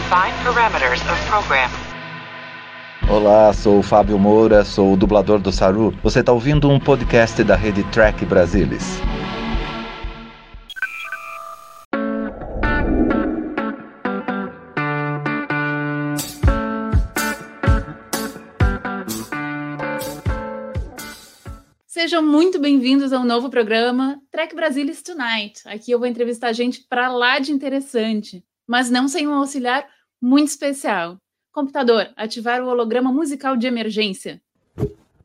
Define parameters of program. Olá, sou o Fábio Moura, sou o dublador do Saru. Você está ouvindo um podcast da rede Track Brasilis. Sejam muito bem-vindos ao novo programa Trek Brasilis Tonight. Aqui eu vou entrevistar gente para lá de interessante, mas não sem um auxiliar muito especial. Computador, ativar o holograma musical de emergência.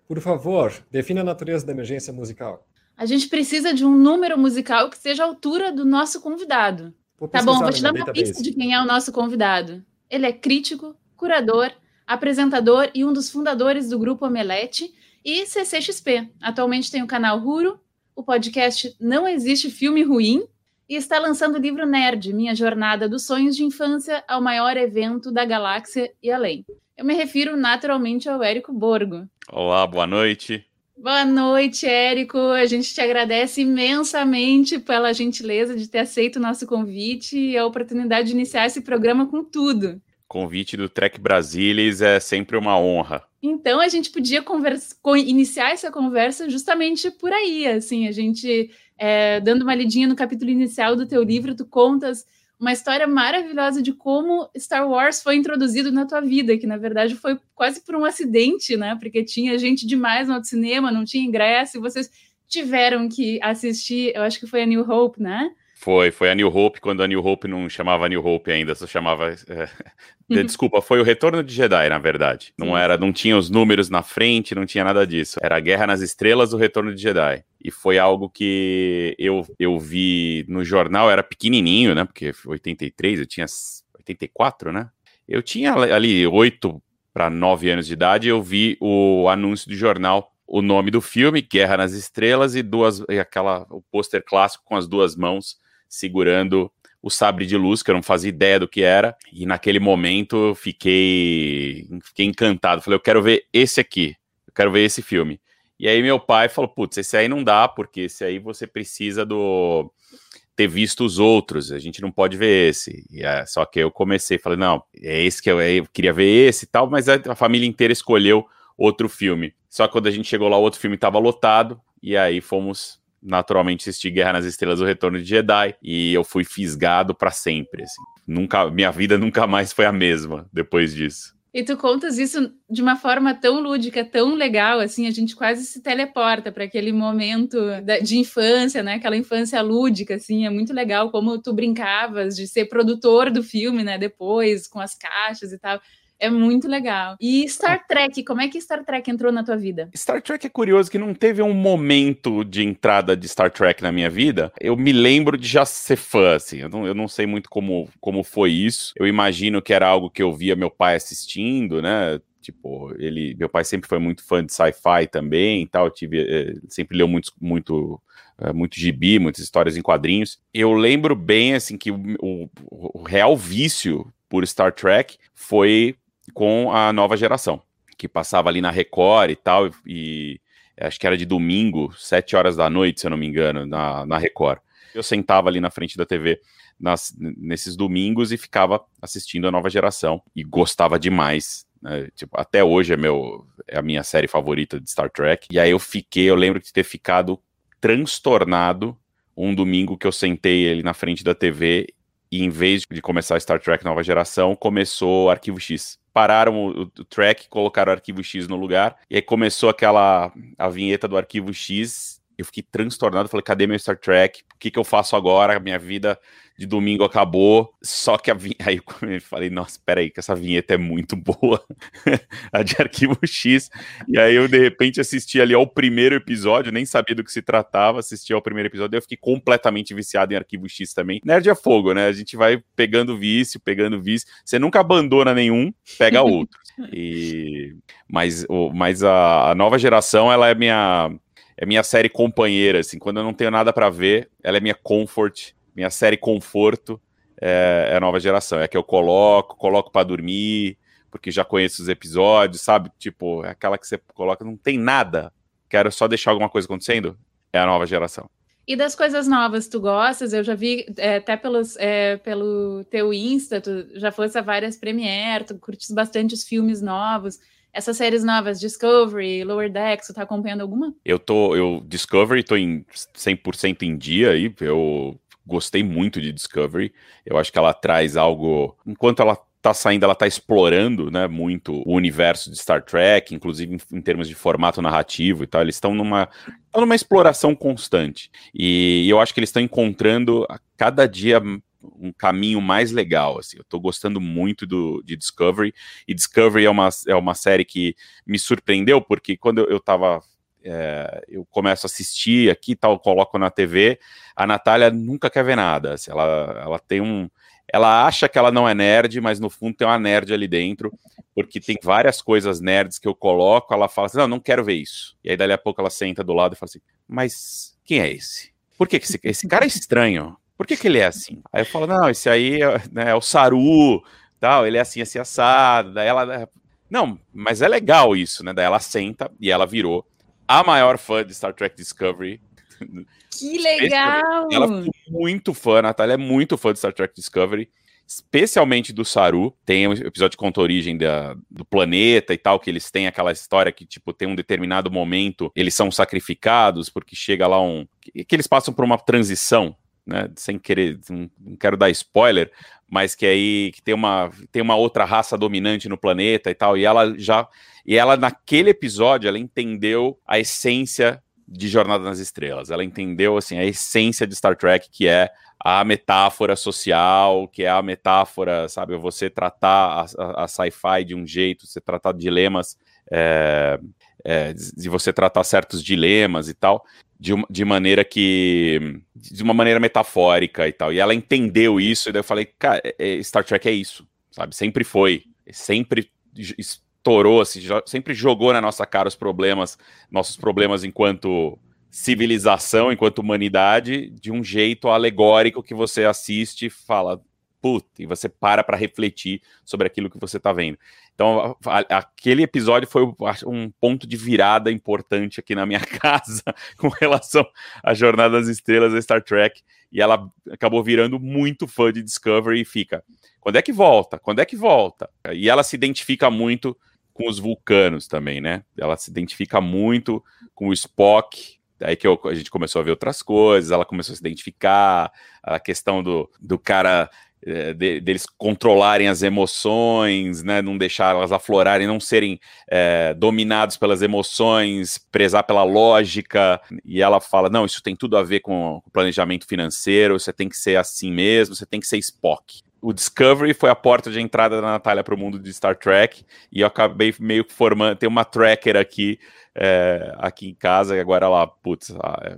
Por favor, defina a natureza da emergência musical. A gente precisa de um número musical que seja a altura do nosso convidado. Tá bom, vou te dar uma database. pista de quem é o nosso convidado. Ele é crítico, curador, apresentador e um dos fundadores do grupo Omelete e CCXP. Atualmente tem o canal Ruro, o podcast Não Existe Filme Ruim e está lançando o livro Nerd, Minha Jornada dos Sonhos de Infância ao maior evento da galáxia e além. Eu me refiro naturalmente ao Érico Borgo. Olá, boa noite. Boa noite, Érico. A gente te agradece imensamente pela gentileza de ter aceito o nosso convite e a oportunidade de iniciar esse programa com tudo. Convite do Trek Brasilis é sempre uma honra. Então a gente podia conversa- co- iniciar essa conversa justamente por aí, assim, a gente é, dando uma lidinha no capítulo inicial do teu livro, tu contas uma história maravilhosa de como Star Wars foi introduzido na tua vida, que na verdade foi quase por um acidente, né? Porque tinha gente demais no cinema, não tinha ingresso, e vocês tiveram que assistir, eu acho que foi a New Hope, né? Foi, foi a New Hope, quando a New Hope não chamava New Hope ainda, só chamava. é, de- Desculpa, foi o Retorno de Jedi, na verdade. Não Sim. era, não tinha os números na frente, não tinha nada disso. Era a Guerra nas Estrelas, o Retorno de Jedi. E foi algo que eu, eu vi no jornal, era pequenininho, né? Porque foi 83, eu tinha s- 84, né? Eu tinha ali 8 para 9 anos de idade, eu vi o anúncio do jornal, o nome do filme, Guerra nas Estrelas, e duas e aquela o pôster clássico com as duas mãos segurando o sabre de luz, que eu não fazia ideia do que era, e naquele momento eu fiquei, fiquei encantado. Falei, eu quero ver esse aqui, eu quero ver esse filme. E aí meu pai falou, putz, esse aí não dá, porque esse aí você precisa do ter visto os outros, a gente não pode ver esse. É, só que eu comecei, falei, não, é esse que eu, eu queria ver esse e tal, mas a família inteira escolheu outro filme. Só que quando a gente chegou lá, o outro filme estava lotado, e aí fomos naturalmente assistir Guerra nas Estrelas, O Retorno de Jedi, e eu fui fisgado para sempre, assim. Nunca, minha vida nunca mais foi a mesma depois disso. E tu contas isso de uma forma tão lúdica, tão legal, assim, a gente quase se teleporta para aquele momento de infância, né? Aquela infância lúdica, assim, é muito legal como tu brincavas de ser produtor do filme, né? Depois, com as caixas e tal. É muito legal. E Star Trek, como é que Star Trek entrou na tua vida? Star Trek é curioso que não teve um momento de entrada de Star Trek na minha vida. Eu me lembro de já ser fã, assim. Eu não, eu não sei muito como, como foi isso. Eu imagino que era algo que eu via meu pai assistindo, né? Tipo, ele, meu pai sempre foi muito fã de sci-fi também e tal. Tive, eh, sempre leu muito, muito, eh, muito gibi, muitas histórias em quadrinhos. Eu lembro bem, assim, que o, o- o real vício por Star Trek foi com a nova geração, que passava ali na Record e tal, e acho que era de domingo, sete horas da noite, se eu não me engano, na, na Record. Eu sentava ali na frente da TV nas- nesses domingos e ficava assistindo a nova geração e gostava demais. né? Tipo, até hoje é, meu, é a minha série favorita de Star Trek. E aí eu fiquei, eu lembro de ter ficado transtornado um domingo que eu sentei ali na frente da TV e em vez de começar Star Trek Nova Geração, começou Arquivo X. Pararam o, o track, colocaram o Arquivo X no lugar, e aí começou aquela a vinheta do Arquivo X. Eu fiquei transtornado, falei, cadê meu Star Trek? O que, que eu faço agora? Minha vida de domingo acabou. Só que a vin... aí eu falei, nossa, peraí, que essa vinheta é muito boa. a de Arquivo X. E aí eu, de repente, assisti ali ao primeiro episódio, nem sabia do que se tratava, assisti ao primeiro episódio, eu fiquei completamente viciado em Arquivo X também. Nerd é fogo, né? A gente vai pegando vício, pegando vício. Você nunca abandona nenhum, pega outro. E... Mas, o... Mas a... a nova geração, ela é minha... É minha série companheira, assim, quando eu não tenho nada para ver, ela é minha comfort, minha série conforto, é, é a nova geração. É a que eu coloco, coloco para dormir, porque já conheço os episódios, sabe? Tipo, é aquela que você coloca, não tem nada, quero só deixar alguma coisa acontecendo, é a nova geração. E das coisas novas, tu gostas? Eu já vi é, até pelos, é, pelo teu Insta, tu já fosse a várias premiere, tu curtes bastante os filmes novos. Essas séries novas, Discovery, Lower Decks, tu tá acompanhando alguma? Eu tô, eu, Discovery, tô em 100% em dia aí, eu gostei muito de Discovery, eu acho que ela traz algo, enquanto ela tá saindo, ela tá explorando, né, muito o universo de Star Trek, inclusive em, em termos de formato narrativo e tal. Eles estão numa, numa exploração constante. E eu acho que eles estão encontrando a cada dia um caminho mais legal, assim, eu tô gostando muito do, de Discovery, e Discovery é uma, é uma série que me surpreendeu, porque quando eu, eu tava é, eu começo a assistir aqui tal, coloco na TV, a Natália nunca quer ver nada. Assim, ela, ela tem um, ela acha que ela não é nerd, mas no fundo tem uma nerd ali dentro, porque tem várias coisas nerds que eu coloco, ela fala assim, não, não quero ver isso. E aí dali a pouco ela senta do lado e fala assim, mas quem é esse? Por que, que esse, esse cara é estranho? Por que, que ele é assim? Aí eu falo, não, esse aí é, né, é o Saru, tal, ele é assim, assim, assado. Daí ela, não, mas é legal isso, né? Daí ela senta e ela virou a maior fã de Star Trek Discovery que legal! Ela ficou muito fã, a Natália é muito fã de Star Trek Discovery, especialmente do Saru. Tem um episódio que conta a origem da, do planeta e tal, que eles têm aquela história que, tipo, tem um determinado momento, eles são sacrificados porque chega lá um. que eles passam por uma transição. Né, sem querer, não quero dar spoiler, mas que aí que tem uma, tem uma outra raça dominante no planeta e tal, e ela já e ela naquele episódio ela entendeu a essência de Jornada nas Estrelas. Ela entendeu assim a essência de Star Trek, que é a metáfora social, que é a metáfora, sabe, você tratar a, a, a sci-fi de um jeito, você tratar dilemas, é, é, de você tratar certos dilemas e tal, de, de maneira que, de uma maneira metafórica e tal. E ela entendeu isso, e daí eu falei, cara, é, é Star Trek é isso, sabe, sempre foi, sempre estourou, assim, sempre jogou na nossa cara os problemas, nossos problemas enquanto civilização, enquanto humanidade, de um jeito alegórico que você assiste e fala, e você para para refletir sobre aquilo que você está vendo. Então, a, aquele episódio foi um ponto de virada importante aqui na minha casa com relação à Jornada das Estrelas da Star Trek, e ela acabou virando muito fã de Discovery e fica, quando é que volta? Quando é que volta? E ela se identifica muito com os vulcanos também, né? Ela se identifica muito com o Spock. Aí que eu, a gente começou a ver outras coisas, ela começou a se identificar, a questão do, do cara é, de, deles controlarem as emoções, né, não deixar elas aflorarem, não serem é, dominados pelas emoções, prezar pela lógica. E ela fala: não, isso tem tudo a ver com o planejamento financeiro, você tem que ser assim mesmo, você tem que ser Spock o Discovery foi a porta de entrada da Natália para o mundo de Star Trek e eu acabei meio que formando, tem uma tracker aqui é, aqui em casa e agora ela, putz,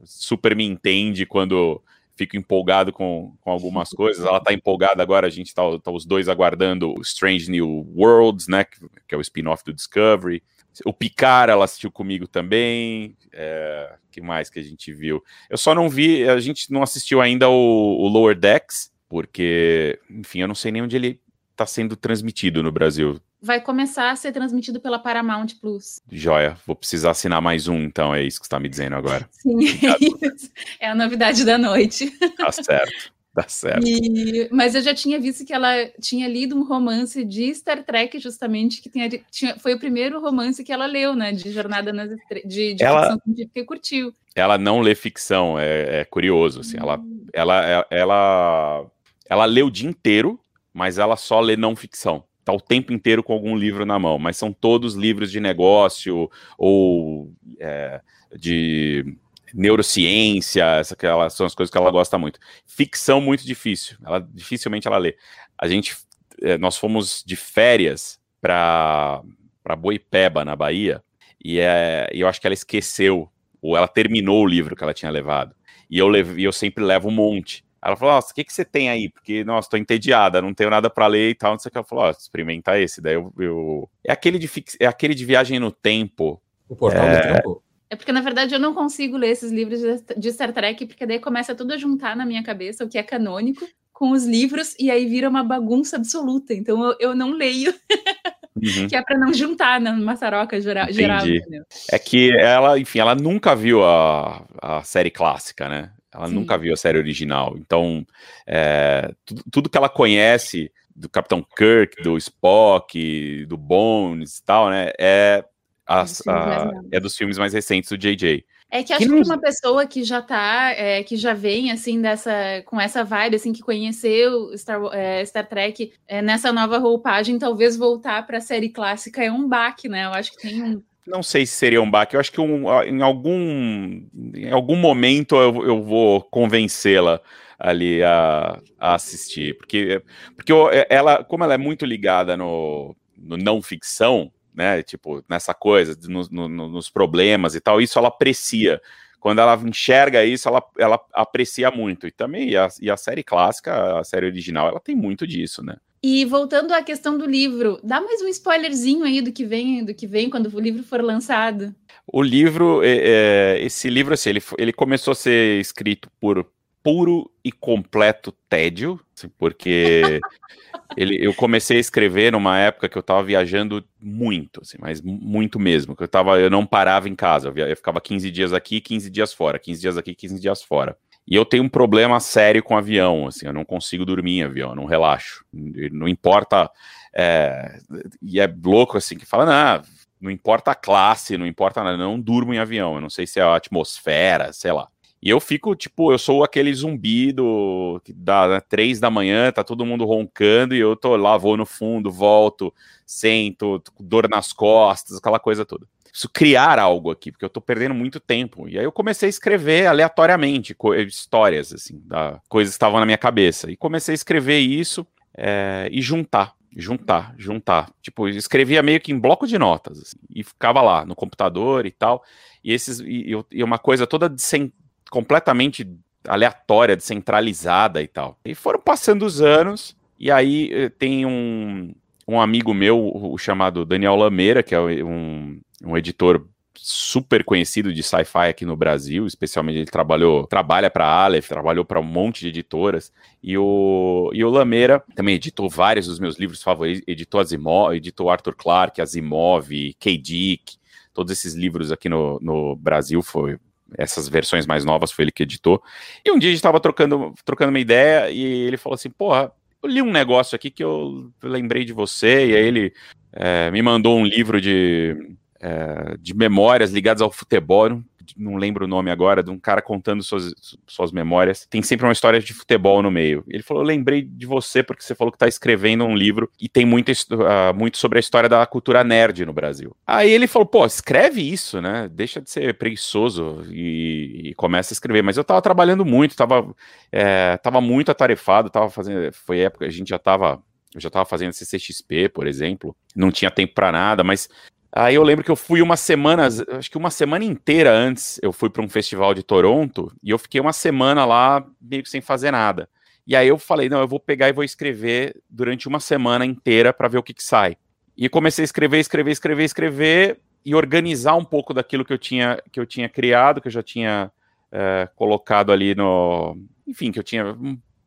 super me entende quando fico empolgado com, com algumas coisas. Ela tá empolgada agora, a gente tá, tá os dois aguardando o Strange New Worlds, né, que, que é o spin-off do Discovery. O Picard, ela assistiu comigo também. É, que mais que a gente viu? Eu só não vi, a gente não assistiu ainda o, o Lower Decks, porque, enfim, eu não sei nem onde ele está sendo transmitido no Brasil. Vai começar a ser transmitido pela Paramount Plus. Joia, vou precisar assinar mais um, então, é isso que você está me dizendo agora. Sim, é isso. É a novidade da noite. Tá certo. Tá certo. E, mas eu já tinha visto que ela tinha lido um romance de Star Trek, justamente, que tinha, tinha, foi o primeiro romance que ela leu, né? De Jornada nas Estrelas, de, de ela, ficção científica e curtiu. Ela não lê ficção, é, é curioso, assim, hum. ela, ela, ela ela lê o dia inteiro, mas ela só lê não ficção. Tá o tempo inteiro com algum livro na mão, mas são todos livros de negócio ou é, de neurociência, essa que ela, são as coisas que ela gosta muito. Ficção muito difícil, ela dificilmente ela lê. A gente, é, nós fomos de férias para para Boipeba na Bahia e é, eu acho que ela esqueceu ou ela terminou o livro que ela tinha levado. E eu, levo, eu sempre levo um monte. Ela falou, nossa, o que, que você tem aí? Porque, nossa, tô entediada, não tenho nada para ler e tal, não sei o que. Ela falou, ó, experimenta esse. Daí eu, eu... É, aquele de fix... é aquele de viagem no tempo. O Portal é... do Tempo? É porque, na verdade, eu não consigo ler esses livros de Star Trek, porque daí começa tudo a juntar na minha cabeça o que é canônico com os livros, e aí vira uma bagunça absoluta. Então eu, eu não leio. Uhum. que é para não juntar na maçaroca geral. geral é que ela, enfim, ela nunca viu a, a série clássica, né? Ela Sim. nunca viu a série original. Então, é, tudo, tudo, que ela conhece do Capitão Kirk, do Spock, do Bones e tal, né? É, as, a, é dos filmes mais recentes do JJ. É que acho que, que uma pessoa que já tá, é, que já vem assim dessa, com essa vibe assim que conheceu Star, é, Star Trek é, nessa nova roupagem, talvez voltar para a série clássica é um baque, né? Eu acho que tem um não sei se seria um baque. Eu acho que um, em algum em algum momento eu, eu vou convencê-la ali a, a, assistir, porque porque ela, como ela é muito ligada no, no não ficção, né? Tipo, nessa coisa, no, no, nos problemas e tal, isso ela aprecia. Quando ela enxerga isso, ela, ela aprecia muito. E também, e a, e a série clássica, a série original, ela tem muito disso, né? E voltando à questão do livro, dá mais um spoilerzinho aí do que vem, do que vem quando o livro for lançado. O livro, é, é, esse livro, assim, ele, ele começou a ser escrito por puro e completo tédio, assim, porque ele, eu comecei a escrever numa época que eu estava viajando muito, assim, mas muito mesmo, que eu tava, eu não parava em casa, eu, via, eu ficava 15 dias aqui, 15 dias fora, 15 dias aqui, 15 dias fora. E eu tenho um problema sério com avião, assim, eu não consigo dormir em avião, eu não relaxo. Não importa. É, e é louco assim que fala, não, não importa a classe, não importa nada, não durmo em avião. Eu não sei se é a atmosfera, sei lá. E eu fico, tipo, eu sou aquele zumbi do da né, três da manhã, tá todo mundo roncando e eu tô lá, vou no fundo, volto, sento, dor nas costas, aquela coisa toda. Preciso criar algo aqui, porque eu tô perdendo muito tempo. E aí eu comecei a escrever aleatoriamente histórias, assim, da, coisas que estavam na minha cabeça. E comecei a escrever isso é, e juntar juntar, juntar. Tipo, escrevia meio que em bloco de notas assim, e ficava lá no computador e tal. E esses e, e uma coisa toda sem, completamente aleatória, descentralizada e tal. E foram passando os anos, e aí eh, tem um, um amigo meu, o chamado Daniel Lameira, que é um, um editor super conhecido de sci-fi aqui no Brasil, especialmente ele trabalhou, trabalha para Aleph, trabalhou para um monte de editoras, e o, e o Lameira também editou vários dos meus livros favoritos, editou Asimov, editou Arthur Clarke, Asimov, K. Dick, todos esses livros aqui no, no Brasil foi essas versões mais novas foi ele que editou. E um dia a gente estava trocando, trocando uma ideia e ele falou assim: Porra, eu li um negócio aqui que eu lembrei de você. E aí ele é, me mandou um livro de, é, de memórias ligadas ao futebol não lembro o nome agora, de um cara contando suas, suas memórias. Tem sempre uma história de futebol no meio. Ele falou: lembrei de você porque você falou que está escrevendo um livro e tem muito, uh, muito sobre a história da cultura nerd no Brasil. Aí ele falou: Pô, escreve isso, né? Deixa de ser preguiçoso e, e começa a escrever. Mas eu estava trabalhando muito, estava é, tava muito atarefado, tava fazendo. Foi época, a gente já estava eu já estava fazendo CCXP, por exemplo, não tinha tempo para nada, mas Aí eu lembro que eu fui uma semana, acho que uma semana inteira antes, eu fui para um festival de Toronto e eu fiquei uma semana lá meio que sem fazer nada. E aí eu falei, não, eu vou pegar e vou escrever durante uma semana inteira para ver o que, que sai. E comecei a escrever, escrever, escrever, escrever e organizar um pouco daquilo que eu tinha que eu tinha criado, que eu já tinha é, colocado ali no, enfim, que eu tinha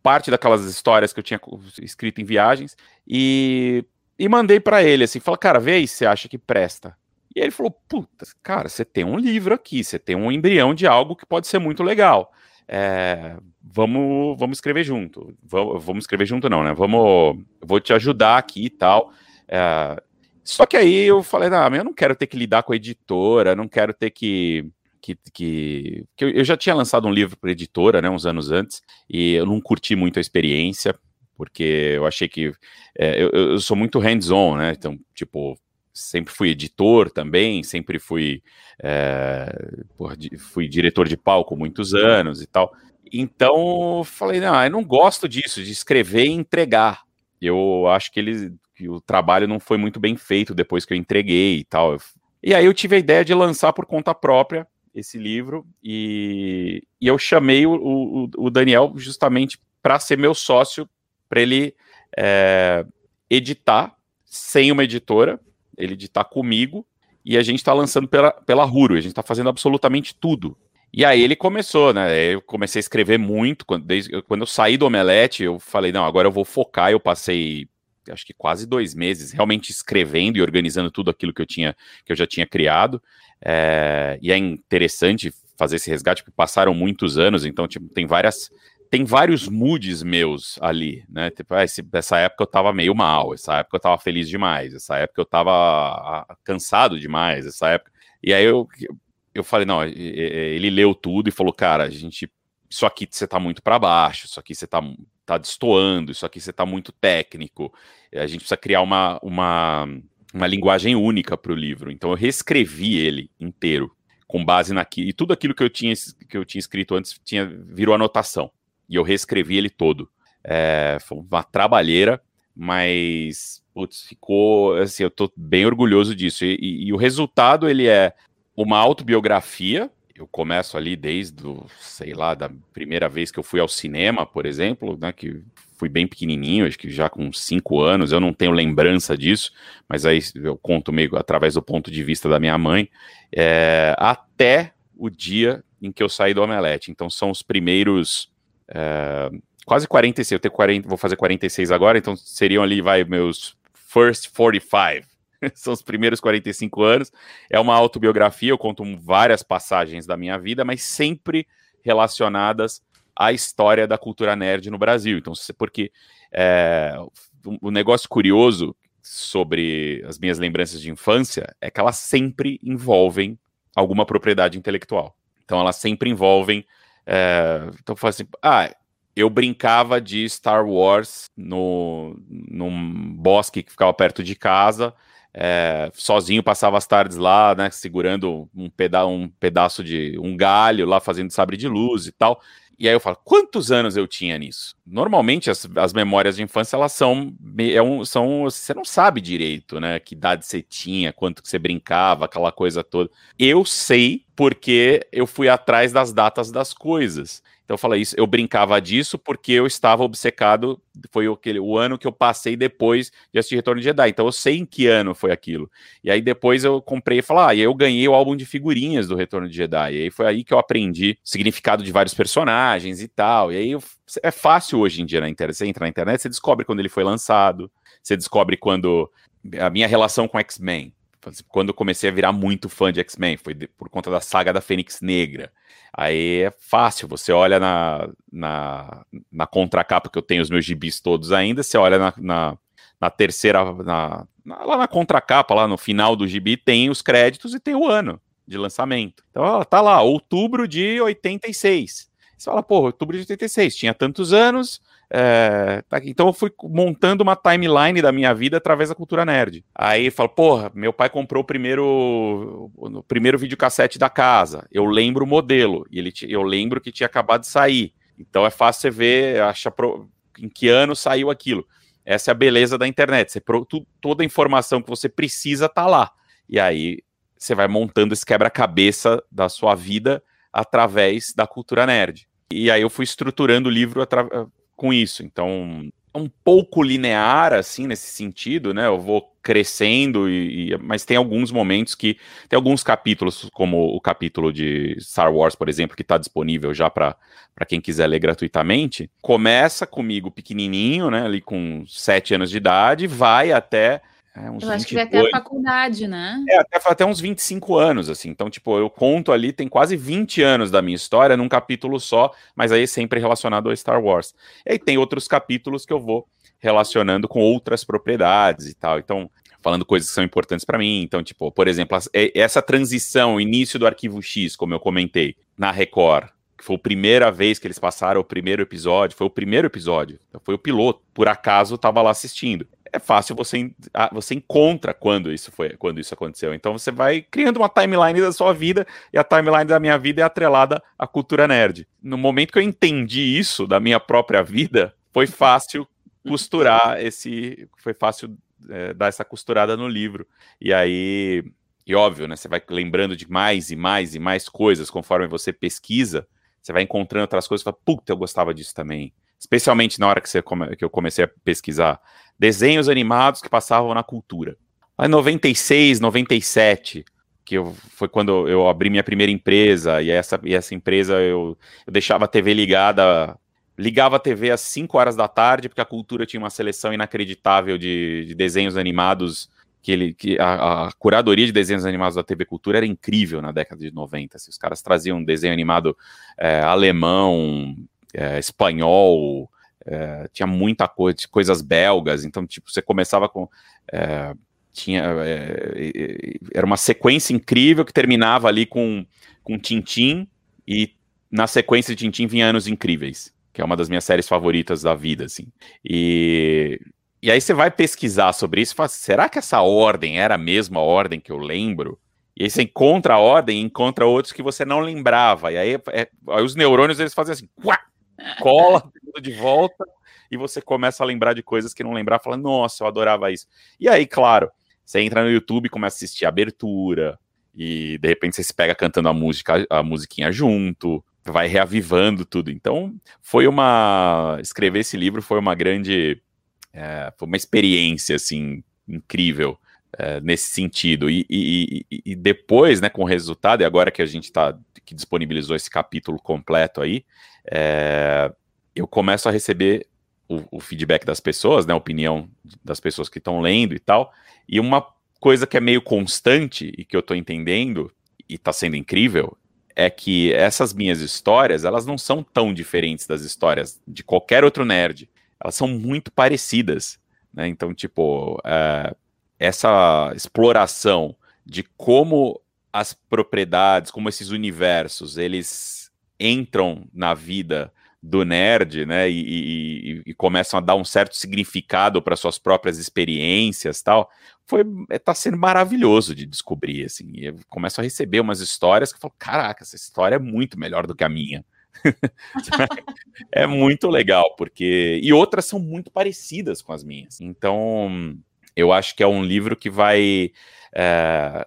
parte daquelas histórias que eu tinha escrito em viagens e e mandei para ele assim, fala, cara, vê aí se acha que presta. E ele falou, puta, cara, você tem um livro aqui, você tem um embrião de algo que pode ser muito legal. É, vamos, vamos escrever junto. Vamos, vamos escrever junto não, né? Vamos, vou te ajudar aqui e tal. É, só que aí eu falei, não, eu não quero ter que lidar com a editora, não quero ter que que, que, que eu, já tinha lançado um livro para editora, né, uns anos antes, e eu não curti muito a experiência porque eu achei que é, eu, eu, sou muito hands-on, né? Então, tipo, sempre fui editor também, sempre fui, é, porra, fui diretor de palco muitos anos e tal. Então, falei, não, eu não gosto disso, de escrever e entregar. Eu acho que ele, que o trabalho não foi muito bem feito depois que eu entreguei e tal. E aí eu tive a ideia de lançar por conta própria esse livro e, e eu chamei o, o, o Daniel justamente para ser meu sócio para ele é, editar sem uma editora, ele editar comigo, e a gente está lançando pela, pela Huru, a gente está fazendo absolutamente tudo. E aí ele começou, né? Eu comecei a escrever muito. Quando, desde, quando eu saí do Omelete, eu falei, não, agora eu vou focar. Eu passei acho que quase dois meses realmente escrevendo e organizando tudo aquilo que eu tinha que eu já tinha criado. É, e é interessante fazer esse resgate, porque passaram muitos anos, então tipo, tem várias tem vários moods meus ali, né? Tipo, ah, esse, essa época eu tava meio mal, essa época eu tava feliz demais, essa época eu tava a, cansado demais, essa época. E aí eu, eu falei, não, ele leu tudo e falou, cara, a gente, isso aqui você tá muito para baixo, isso aqui você tá, tá destoando, isso aqui você tá muito técnico, a gente precisa criar uma, uma, uma linguagem única para o livro. Então eu reescrevi ele inteiro com base naquilo e tudo aquilo que eu tinha que eu tinha escrito antes tinha virou anotação e eu reescrevi ele todo. É, foi uma trabalheira, mas putz, ficou assim, eu tô bem orgulhoso disso. E, e, e, o resultado ele é uma autobiografia. Eu começo ali desde, do, sei lá, da primeira vez que eu fui ao cinema, por exemplo, né, que fui bem pequenininho, acho que já com cinco anos, eu não tenho lembrança disso, mas aí eu conto meio através do ponto de vista da minha mãe, é, até o dia em que eu saí do Omelete. Então são os primeiros é, quase 46, eu tenho 40, vou fazer 46 agora, então seriam ali, vai, meus first 45. São os primeiros 45 anos. É uma autobiografia, eu conto várias passagens da minha vida, mas sempre relacionadas à história da cultura nerd no Brasil. Então, porque é, o negócio curioso sobre as minhas lembranças de infância é que elas sempre envolvem alguma propriedade intelectual. Então, elas sempre envolvem é, então foi assim, ah, eu brincava de Star Wars no, num bosque que ficava perto de casa, é, sozinho passava as tardes lá, né, segurando um, peda um pedaço de um galho lá, fazendo sabre de luz e tal. E aí eu falo, quantos anos eu tinha nisso? Normalmente as, as memórias de infância, elas são, é um, são, você não sabe direito, né, que idade você tinha, quanto que você brincava, aquela coisa toda. Eu sei porque eu fui atrás das datas das coisas. Então eu falei isso, eu brincava disso porque eu estava obcecado, foi aquele, o ano que eu passei depois de assistir Retorno de Jedi. Então eu sei em que ano foi aquilo. E aí depois eu comprei e falei, ah, e aí eu ganhei o álbum de figurinhas do Retorno de Jedi. E aí foi aí que eu aprendi o significado de vários personagens e tal. E aí eu, é fácil hoje em dia na internet. Você entra na internet, você descobre quando ele foi lançado, você descobre quando a minha relação com X-Men. Quando eu comecei a virar muito fã de X-Men, foi por conta da saga da Fênix Negra. Aí é fácil, você olha na, na, na contracapa que eu tenho os meus gibis todos ainda, você olha na, na, na terceira, na, na, lá na contracapa, lá no final do gibi, tem os créditos e tem o ano de lançamento. Então, ó, tá lá, outubro de 86. Você fala, pô, outubro de 86, tinha tantos anos, é, tá então eu fui montando uma timeline da minha vida através da cultura nerd. Aí falo, porra, meu pai comprou o primeiro, o primeiro videocassete da casa. Eu lembro o modelo. E ele, eu lembro que tinha acabado de sair. Então é fácil você ver, achar pro, em que ano saiu aquilo. Essa é a beleza da internet. Você, tu, toda a informação que você precisa tá lá. E aí você vai montando esse quebra-cabeça da sua vida através da cultura nerd. E aí eu fui estruturando o livro com isso. Então, é um pouco linear, assim, nesse sentido, né? Eu vou crescendo, e, e, mas tem alguns momentos que. Tem alguns capítulos, como o capítulo de Star Wars, por exemplo, que está disponível já para quem quiser ler gratuitamente. Começa comigo pequenininho, né? Ali com sete anos de idade, vai até é, eu acho 22. que vai até a faculdade, né? É, até, até uns 25 anos, assim. Então, tipo, eu conto ali, tem quase 20 anos da minha história num capítulo só, mas aí sempre relacionado ao Star Wars. E aí tem outros capítulos que eu vou relacionando com outras propriedades e tal. Então, falando coisas que são importantes para mim. Então, tipo, por exemplo, essa transição, início do arquivo X, como eu comentei, na Record, que foi a primeira vez que eles passaram o primeiro episódio, foi o primeiro episódio, foi o piloto, por acaso estava lá assistindo é fácil você você encontra quando isso foi quando isso aconteceu. Então você vai criando uma timeline da sua vida e a timeline da minha vida é atrelada à cultura nerd. No momento que eu entendi isso da minha própria vida, foi fácil costurar esse, foi fácil é, dar essa costurada no livro. E aí, e óbvio, né? Você vai lembrando de mais e mais e mais coisas conforme você pesquisa. Você vai encontrando outras coisas e fala, puta, eu gostava disso também especialmente na hora que, você come, que eu comecei a pesquisar desenhos animados que passavam na cultura. Em 96, 97, que eu, foi quando eu abri minha primeira empresa, e essa, e essa empresa eu, eu deixava a TV ligada, ligava a TV às 5 horas da tarde, porque a cultura tinha uma seleção inacreditável de, de desenhos animados que ele que a, a, curadoria de desenhos animados da TV Cultura era incrível na década de 90. Assim, os caras traziam um desenho animado é, alemão, é, espanhol, é, tinha muita coisa, coisas belgas, então tipo você começava com é, tinha é, era uma sequência incrível que terminava ali com com Tintim e na sequência de Tintim vinha Anos Incríveis, que é uma das minhas séries favoritas da vida, assim. E e aí você vai pesquisar sobre isso e fala, será que essa ordem era a mesma ordem que eu lembro? E aí você encontra a ordem e encontra outros que você não lembrava. E aí, é, aí os neurônios eles fazem assim, quá, cola tudo de volta e você começa a lembrar de coisas que não lembrava, fala, nossa, eu adorava isso. E aí, claro, você entra no YouTube e começa a assistir a abertura, e de repente você se pega cantando a música, a musiquinha junto, vai reavivando tudo. Então, foi uma. Escrever esse livro foi uma grande é, foi uma experiência, assim, incrível é, nesse sentido. E, e, e, depois, né, com o resultado, e agora que a gente tá, que disponibilizou esse capítulo completo aí, é, eu começo a receber o, o, feedback das pessoas, né, a opinião das pessoas que estão lendo e tal. E uma coisa que é meio constante e que eu tô entendendo, e tá sendo incrível, é que essas minhas histórias, elas não são tão diferentes das histórias de qualquer outro nerd elas são muito parecidas. Né? Então, tipo, é, essa exploração de como as propriedades, como esses universos, eles entram na vida do nerd, né, e, e, e começam a dar um certo significado para suas próprias experiências, tal, foi está sendo maravilhoso de descobrir, assim. Eu começo a receber umas histórias que eu falo, caraca, essa história é muito melhor do que a minha. é muito legal, porque. E outras são muito parecidas com as minhas. Então, eu acho que é um livro que vai. É,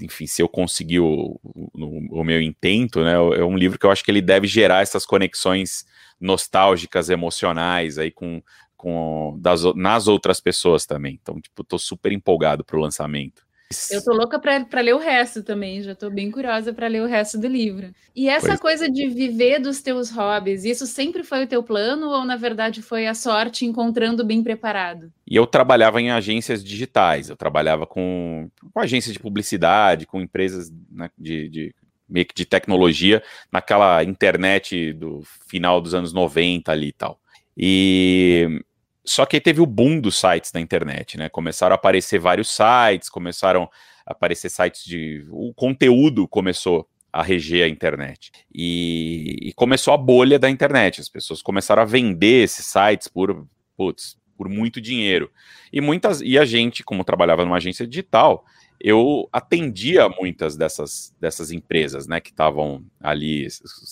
enfim, se eu conseguir o, o, o, meu intento, né? É um livro que eu acho que ele deve gerar essas conexões nostálgicas, emocionais aí com, com das, nas outras pessoas também. Então, tipo, tô super empolgado pro lançamento. Eu tô louca para ler o resto também, já tô bem curiosa para ler o resto do livro. E essa pois. coisa de viver dos teus hobbies, isso sempre foi o teu plano ou na verdade foi a sorte encontrando bem preparado? E eu trabalhava em agências digitais, eu trabalhava com, com agências de publicidade, com empresas né, de, de meio que de tecnologia naquela internet do final dos anos 90 ali e tal. E só que aí teve o boom dos sites na internet, né? Começaram a aparecer vários sites, começaram a aparecer sites de. O conteúdo começou a reger a internet. E, e começou a bolha da internet. As pessoas começaram a vender esses sites por, putz, por muito dinheiro. E muitas e a gente, como trabalhava numa agência digital, eu atendia muitas dessas, dessas empresas, né, que estavam ali,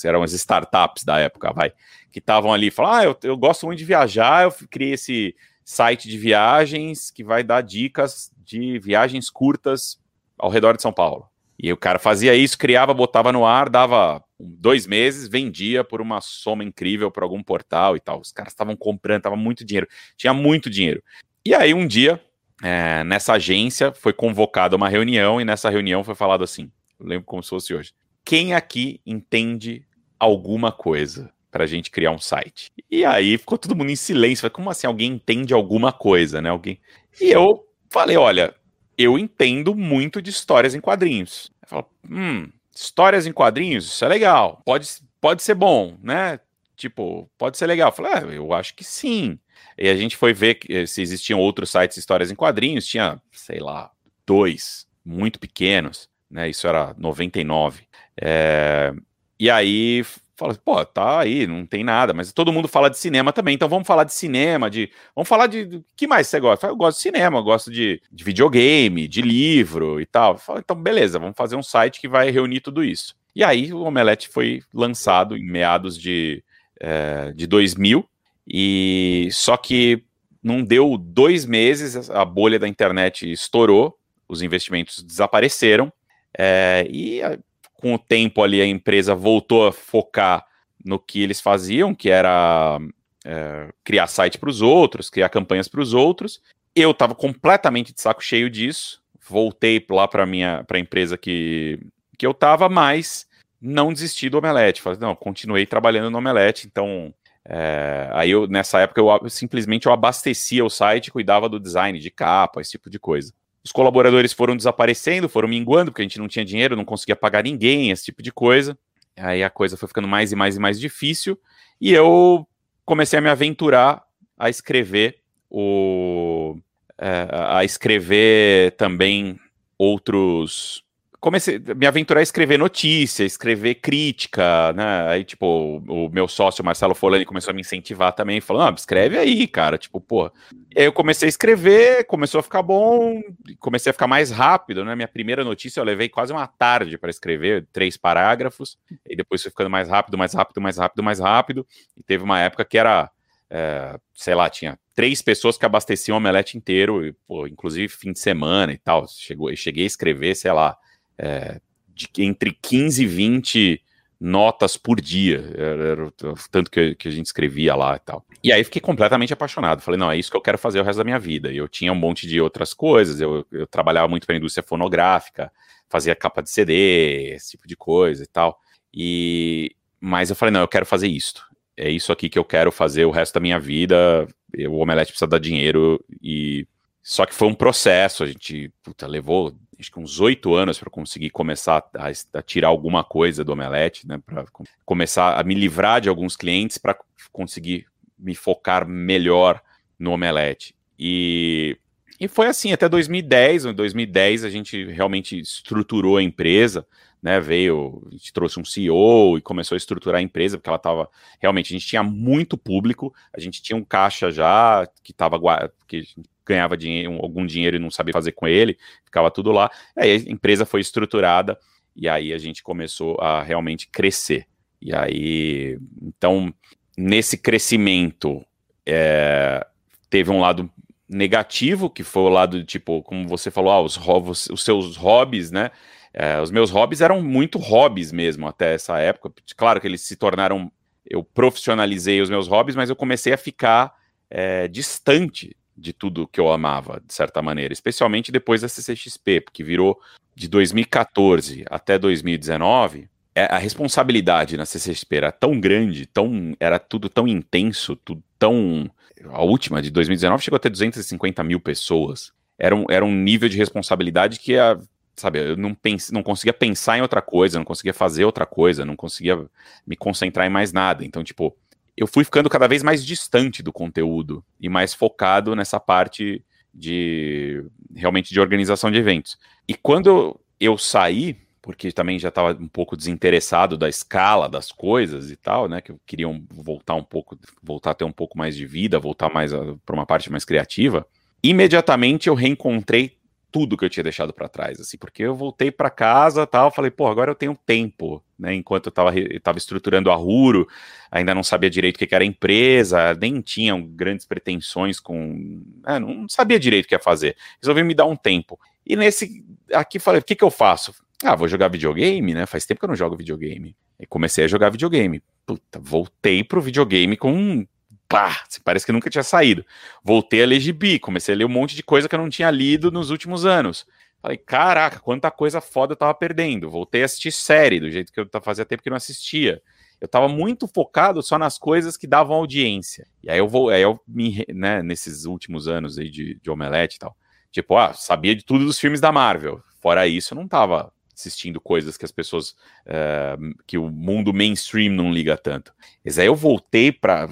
eram as startups da época, vai, que estavam ali, falaram, ah, eu, eu gosto muito de viajar, eu criei esse site de viagens que vai dar dicas de viagens curtas ao redor de São Paulo. E o cara fazia isso, criava, botava no ar, dava dois meses, vendia por uma soma incrível para algum portal e tal. Os caras estavam comprando, tava muito dinheiro, tinha muito dinheiro. E aí um dia é, nessa agência foi convocada uma reunião e nessa reunião foi falado assim: eu lembro como se fosse hoje. Quem aqui entende alguma coisa para a gente criar um site? E aí ficou todo mundo em silêncio. Como assim alguém entende alguma coisa, né? Alguém. E eu falei: olha, eu entendo muito de histórias em quadrinhos. Eu falo, hum, histórias em quadrinhos, isso é legal. Pode, pode ser bom, né? Tipo, pode ser legal. Eu falei, ah, eu acho que sim. E a gente foi ver eh, se existiam outros sites de histórias em quadrinhos, tinha, sei lá, dois, muito pequenos, né? Isso era 99. É... E aí fala, pô, tá aí, não tem nada, mas todo mundo fala de cinema também, então vamos falar de cinema, de. Vamos falar de. que mais você gosta? Eu gosto de cinema, eu gosto de, de videogame, de livro e tal. Falo, então, beleza, vamos fazer um site que vai reunir tudo isso. E aí o Omelete foi lançado em meados de, é, de 2000, e só que não deu dois meses, a bolha da internet estourou, os investimentos desapareceram, é, e a, com o tempo ali a empresa voltou a focar no que eles faziam, que era é, criar site para os outros, criar campanhas para os outros. Eu estava completamente de saco cheio disso, voltei lá para minha para a empresa que, que eu estava, mas não desisti do Omelete. Falei, não, continuei trabalhando no Omelete, então é, aí eu, nessa época, eu, simplesmente eu abastecia o site, cuidava do design de capa, esse tipo de coisa. os colaboradores foram desaparecendo, foram minguando, porque a gente não tinha dinheiro, não conseguia pagar ninguém, esse tipo de coisa. Aí a coisa foi ficando mais e mais e mais difícil. E eu comecei a me aventurar a escrever o. É, a escrever também outros comecei a me aventurar a escrever notícia, escrever crítica, né? Aí, tipo, o, meu sócio, Marcelo Folani, começou a me incentivar também, falando, ah, escreve aí, cara, tipo, pô. Aí eu comecei a escrever, começou a ficar bom, comecei a ficar mais rápido, né? Minha primeira notícia eu levei quase uma tarde para escrever, três parágrafos, e depois foi ficando mais rápido, mais rápido, mais rápido, mais rápido, e teve uma época que era, é, sei lá, tinha três pessoas que abasteciam o omelete inteiro, e, pô, inclusive fim de semana e tal, chegou, cheguei a escrever, sei lá, é, de entre 15 e 20 notas por dia, era, era tanto que, que, a gente escrevia lá e tal. E aí fiquei completamente apaixonado, falei, não, é isso que eu quero fazer o resto da minha vida. E eu tinha um monte de outras coisas, eu, eu trabalhava muito para a indústria fonográfica, fazia capa de CD, esse tipo de coisa e tal. E mas eu falei, não, eu quero fazer isto. É isso aqui que eu quero fazer o resto da minha vida. O Omelete precisa dar dinheiro e só que foi um processo, a gente puta, levou acho que uns oito anos para conseguir começar a, a, tirar alguma coisa do Omelete, né? Para começar a me livrar de alguns clientes para conseguir me focar melhor no Omelete. E, e foi assim até 2010. Em 2010 a gente realmente estruturou a empresa, né? Veio, a gente trouxe um CEO e começou a estruturar a empresa, porque ela estava. Realmente, a gente tinha muito público, a gente tinha um caixa já que estava. que ganhava dinheiro, algum dinheiro e não sabia fazer com ele, ficava tudo lá. Aí a empresa foi estruturada e aí a gente começou a realmente crescer. E aí, então, nesse crescimento, é, teve um lado negativo, que foi o lado, tipo, como você falou, ah, os, os, os seus hobbies, né? É, os meus hobbies eram muito hobbies mesmo até essa época. Claro que eles se tornaram. Eu profissionalizei os meus hobbies, mas eu comecei a ficar é, distante de tudo que eu amava, de certa maneira, especialmente depois da CCXP, porque virou de 2014 até 2019, é, a responsabilidade na CCXP era tão grande, tão, era tudo tão intenso, tudo tão. A última, de 2019, chegou até 250 mil pessoas. Era um, era um nível de responsabilidade que, a, sabe, eu não, pense, não conseguia pensar em outra coisa, não conseguia fazer outra coisa, não conseguia me concentrar em mais nada. Então, tipo, eu fui ficando cada vez mais distante do conteúdo e mais focado nessa parte de realmente de organização de eventos. E quando eu saí, porque também já estava um pouco desinteressado da escala das coisas e tal, né? Que eu queria voltar um pouco, voltar a ter um pouco mais de vida, voltar mais para uma parte mais criativa. Imediatamente eu reencontrei tudo que eu tinha deixado para trás, assim, porque eu voltei para casa, tal, falei, pô, agora eu tenho tempo, né? Enquanto eu estava tava estruturando a Ruro, ainda não sabia direito o que, que era empresa, nem tinham grandes pretensões com, é, não sabia direito o que ia fazer. Resolvi me dar um tempo. E nesse aqui falei, o que que eu faço? Ah, vou jogar videogame, né? Faz tempo que eu não jogo videogame. E comecei a jogar videogame. Puta, voltei pro videogame com pá, parece que nunca tinha saído. Voltei a ler gibi, comecei a ler um monte de coisa que eu não tinha lido nos últimos anos. Falei, caraca, quanta coisa foda eu tava perdendo. Voltei a assistir série, do jeito que eu fazia tempo que não assistia. Eu tava muito focado só nas coisas que davam audiência. E aí eu vou, aí eu me, né, nesses últimos anos aí de, de Omelete e tal. Tipo, ah, sabia de tudo dos filmes da Marvel. Fora isso, eu não tava assistindo coisas que as pessoas, uh, que o mundo mainstream não liga tanto. Mas aí eu voltei para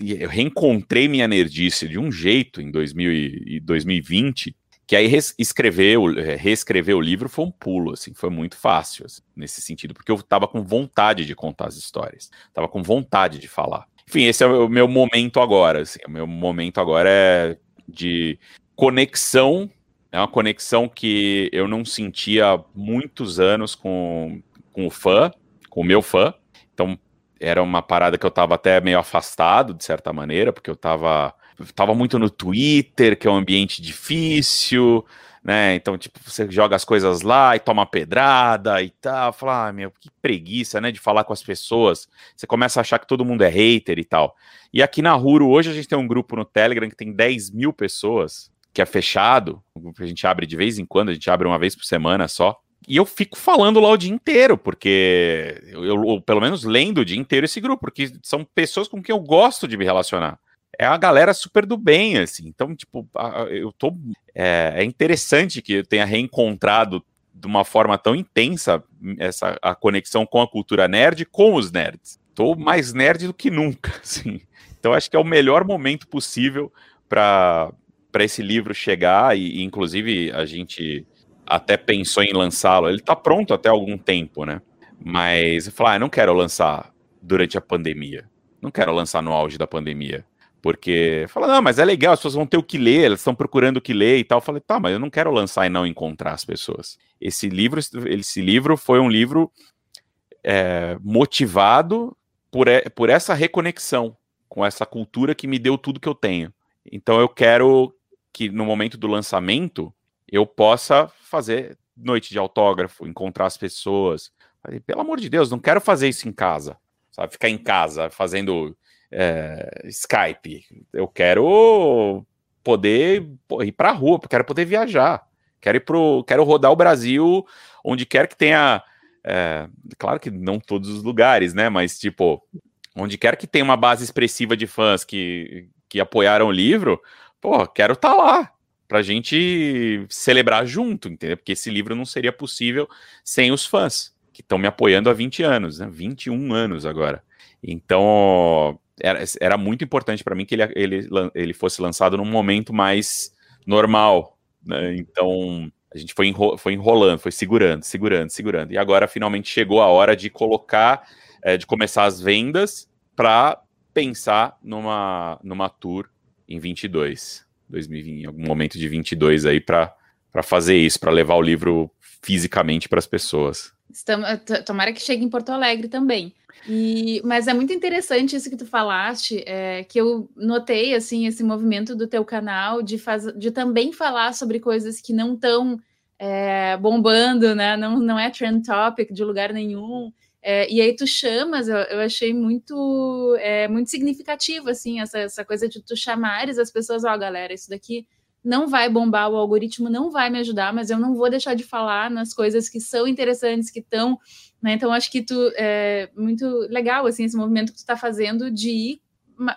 eu reencontrei minha nerdice de um jeito em 2000 e 2020 que aí escrever, é, reescrever o livro foi um pulo, assim, foi muito fácil assim, nesse sentido, porque eu estava com vontade de contar as histórias, estava com vontade de falar. Enfim, esse é o meu momento agora, assim, o meu momento agora é de conexão, é uma conexão que eu não sentia há muitos anos com, com o fã, com o meu fã, então era uma parada que eu tava até meio afastado, de certa maneira, porque eu tava, tava muito no Twitter, que é um ambiente difícil, né? Então, tipo, você joga as coisas lá e toma pedrada e tal. Fala, ah, meu, que preguiça, né? De falar com as pessoas. Você começa a achar que todo mundo é hater e tal. E aqui na Ruro, hoje a gente tem um grupo no Telegram que tem 10 mil pessoas, que é fechado. A gente abre de vez em quando, a gente abre uma vez por semana só. E eu fico falando lá o dia inteiro, porque eu, eu, pelo menos lendo o dia inteiro esse grupo, porque são pessoas com quem eu gosto de me relacionar. é a galera super do bem, assim. Então, tipo, eu tô. É, é interessante que eu tenha reencontrado de uma forma tão intensa essa a conexão com a cultura nerd com os nerds. Tô mais nerd do que nunca, assim. Então acho que é o melhor momento possível para esse livro chegar e, e, inclusive a gente até pensou em lançá-lo. Ele está pronto até algum tempo, né? Mas eu falei, ah, não quero lançar durante a pandemia. Não quero lançar no auge da pandemia. Porque fala, não, mas é legal, as pessoas vão ter o que ler, elas estão procurando o que ler e tal. Eu falei, tá, mas eu não quero lançar e não encontrar as pessoas. Esse livro, esse livro foi um livro é, motivado por, por essa reconexão com essa cultura que me deu tudo que eu tenho. Então eu quero que no momento do lançamento eu possa fazer noite de autógrafo, encontrar as pessoas. Pelo amor de Deus, não quero fazer isso em casa, sabe? Ficar em casa fazendo é, Skype. Eu quero poder ir para a rua, quero poder viajar, quero ir pro, quero rodar o Brasil onde quer que tenha, é, claro que não todos os lugares, né? Mas tipo, onde quer que tenha uma base expressiva de fãs que, que apoiaram o livro, pô, quero estar tá lá para a gente celebrar junto, entendeu? Porque esse livro não seria possível sem os fãs que estão me apoiando há 20 anos, né? 21 anos agora. Então, era, era muito importante para mim que ele, ele, ele fosse lançado num momento mais normal. Né? Então, a gente foi, enro foi enrolando, foi segurando, segurando, segurando. E agora finalmente chegou a hora de colocar, é, de começar as vendas para pensar numa, numa tour em 22, 2020, em algum momento de 22 aí para fazer isso, para levar o livro fisicamente para as pessoas. Estamos, tomara que chegue em Porto Alegre também. E, mas é muito interessante isso que tu falaste, é, que eu notei assim esse movimento do teu canal de, faz, de também falar sobre coisas que não estão é, bombando, né? Não, não é trend topic de lugar nenhum. É, e aí tu chamas, eu, eu achei muito é, muito significativo assim essa, essa coisa de tu chamares as pessoas, ó, oh, galera, isso daqui não vai bombar, o algoritmo não vai me ajudar, mas eu não vou deixar de falar nas coisas que são interessantes, que estão né? Então, acho que tu é muito legal assim esse movimento que tu está fazendo de ir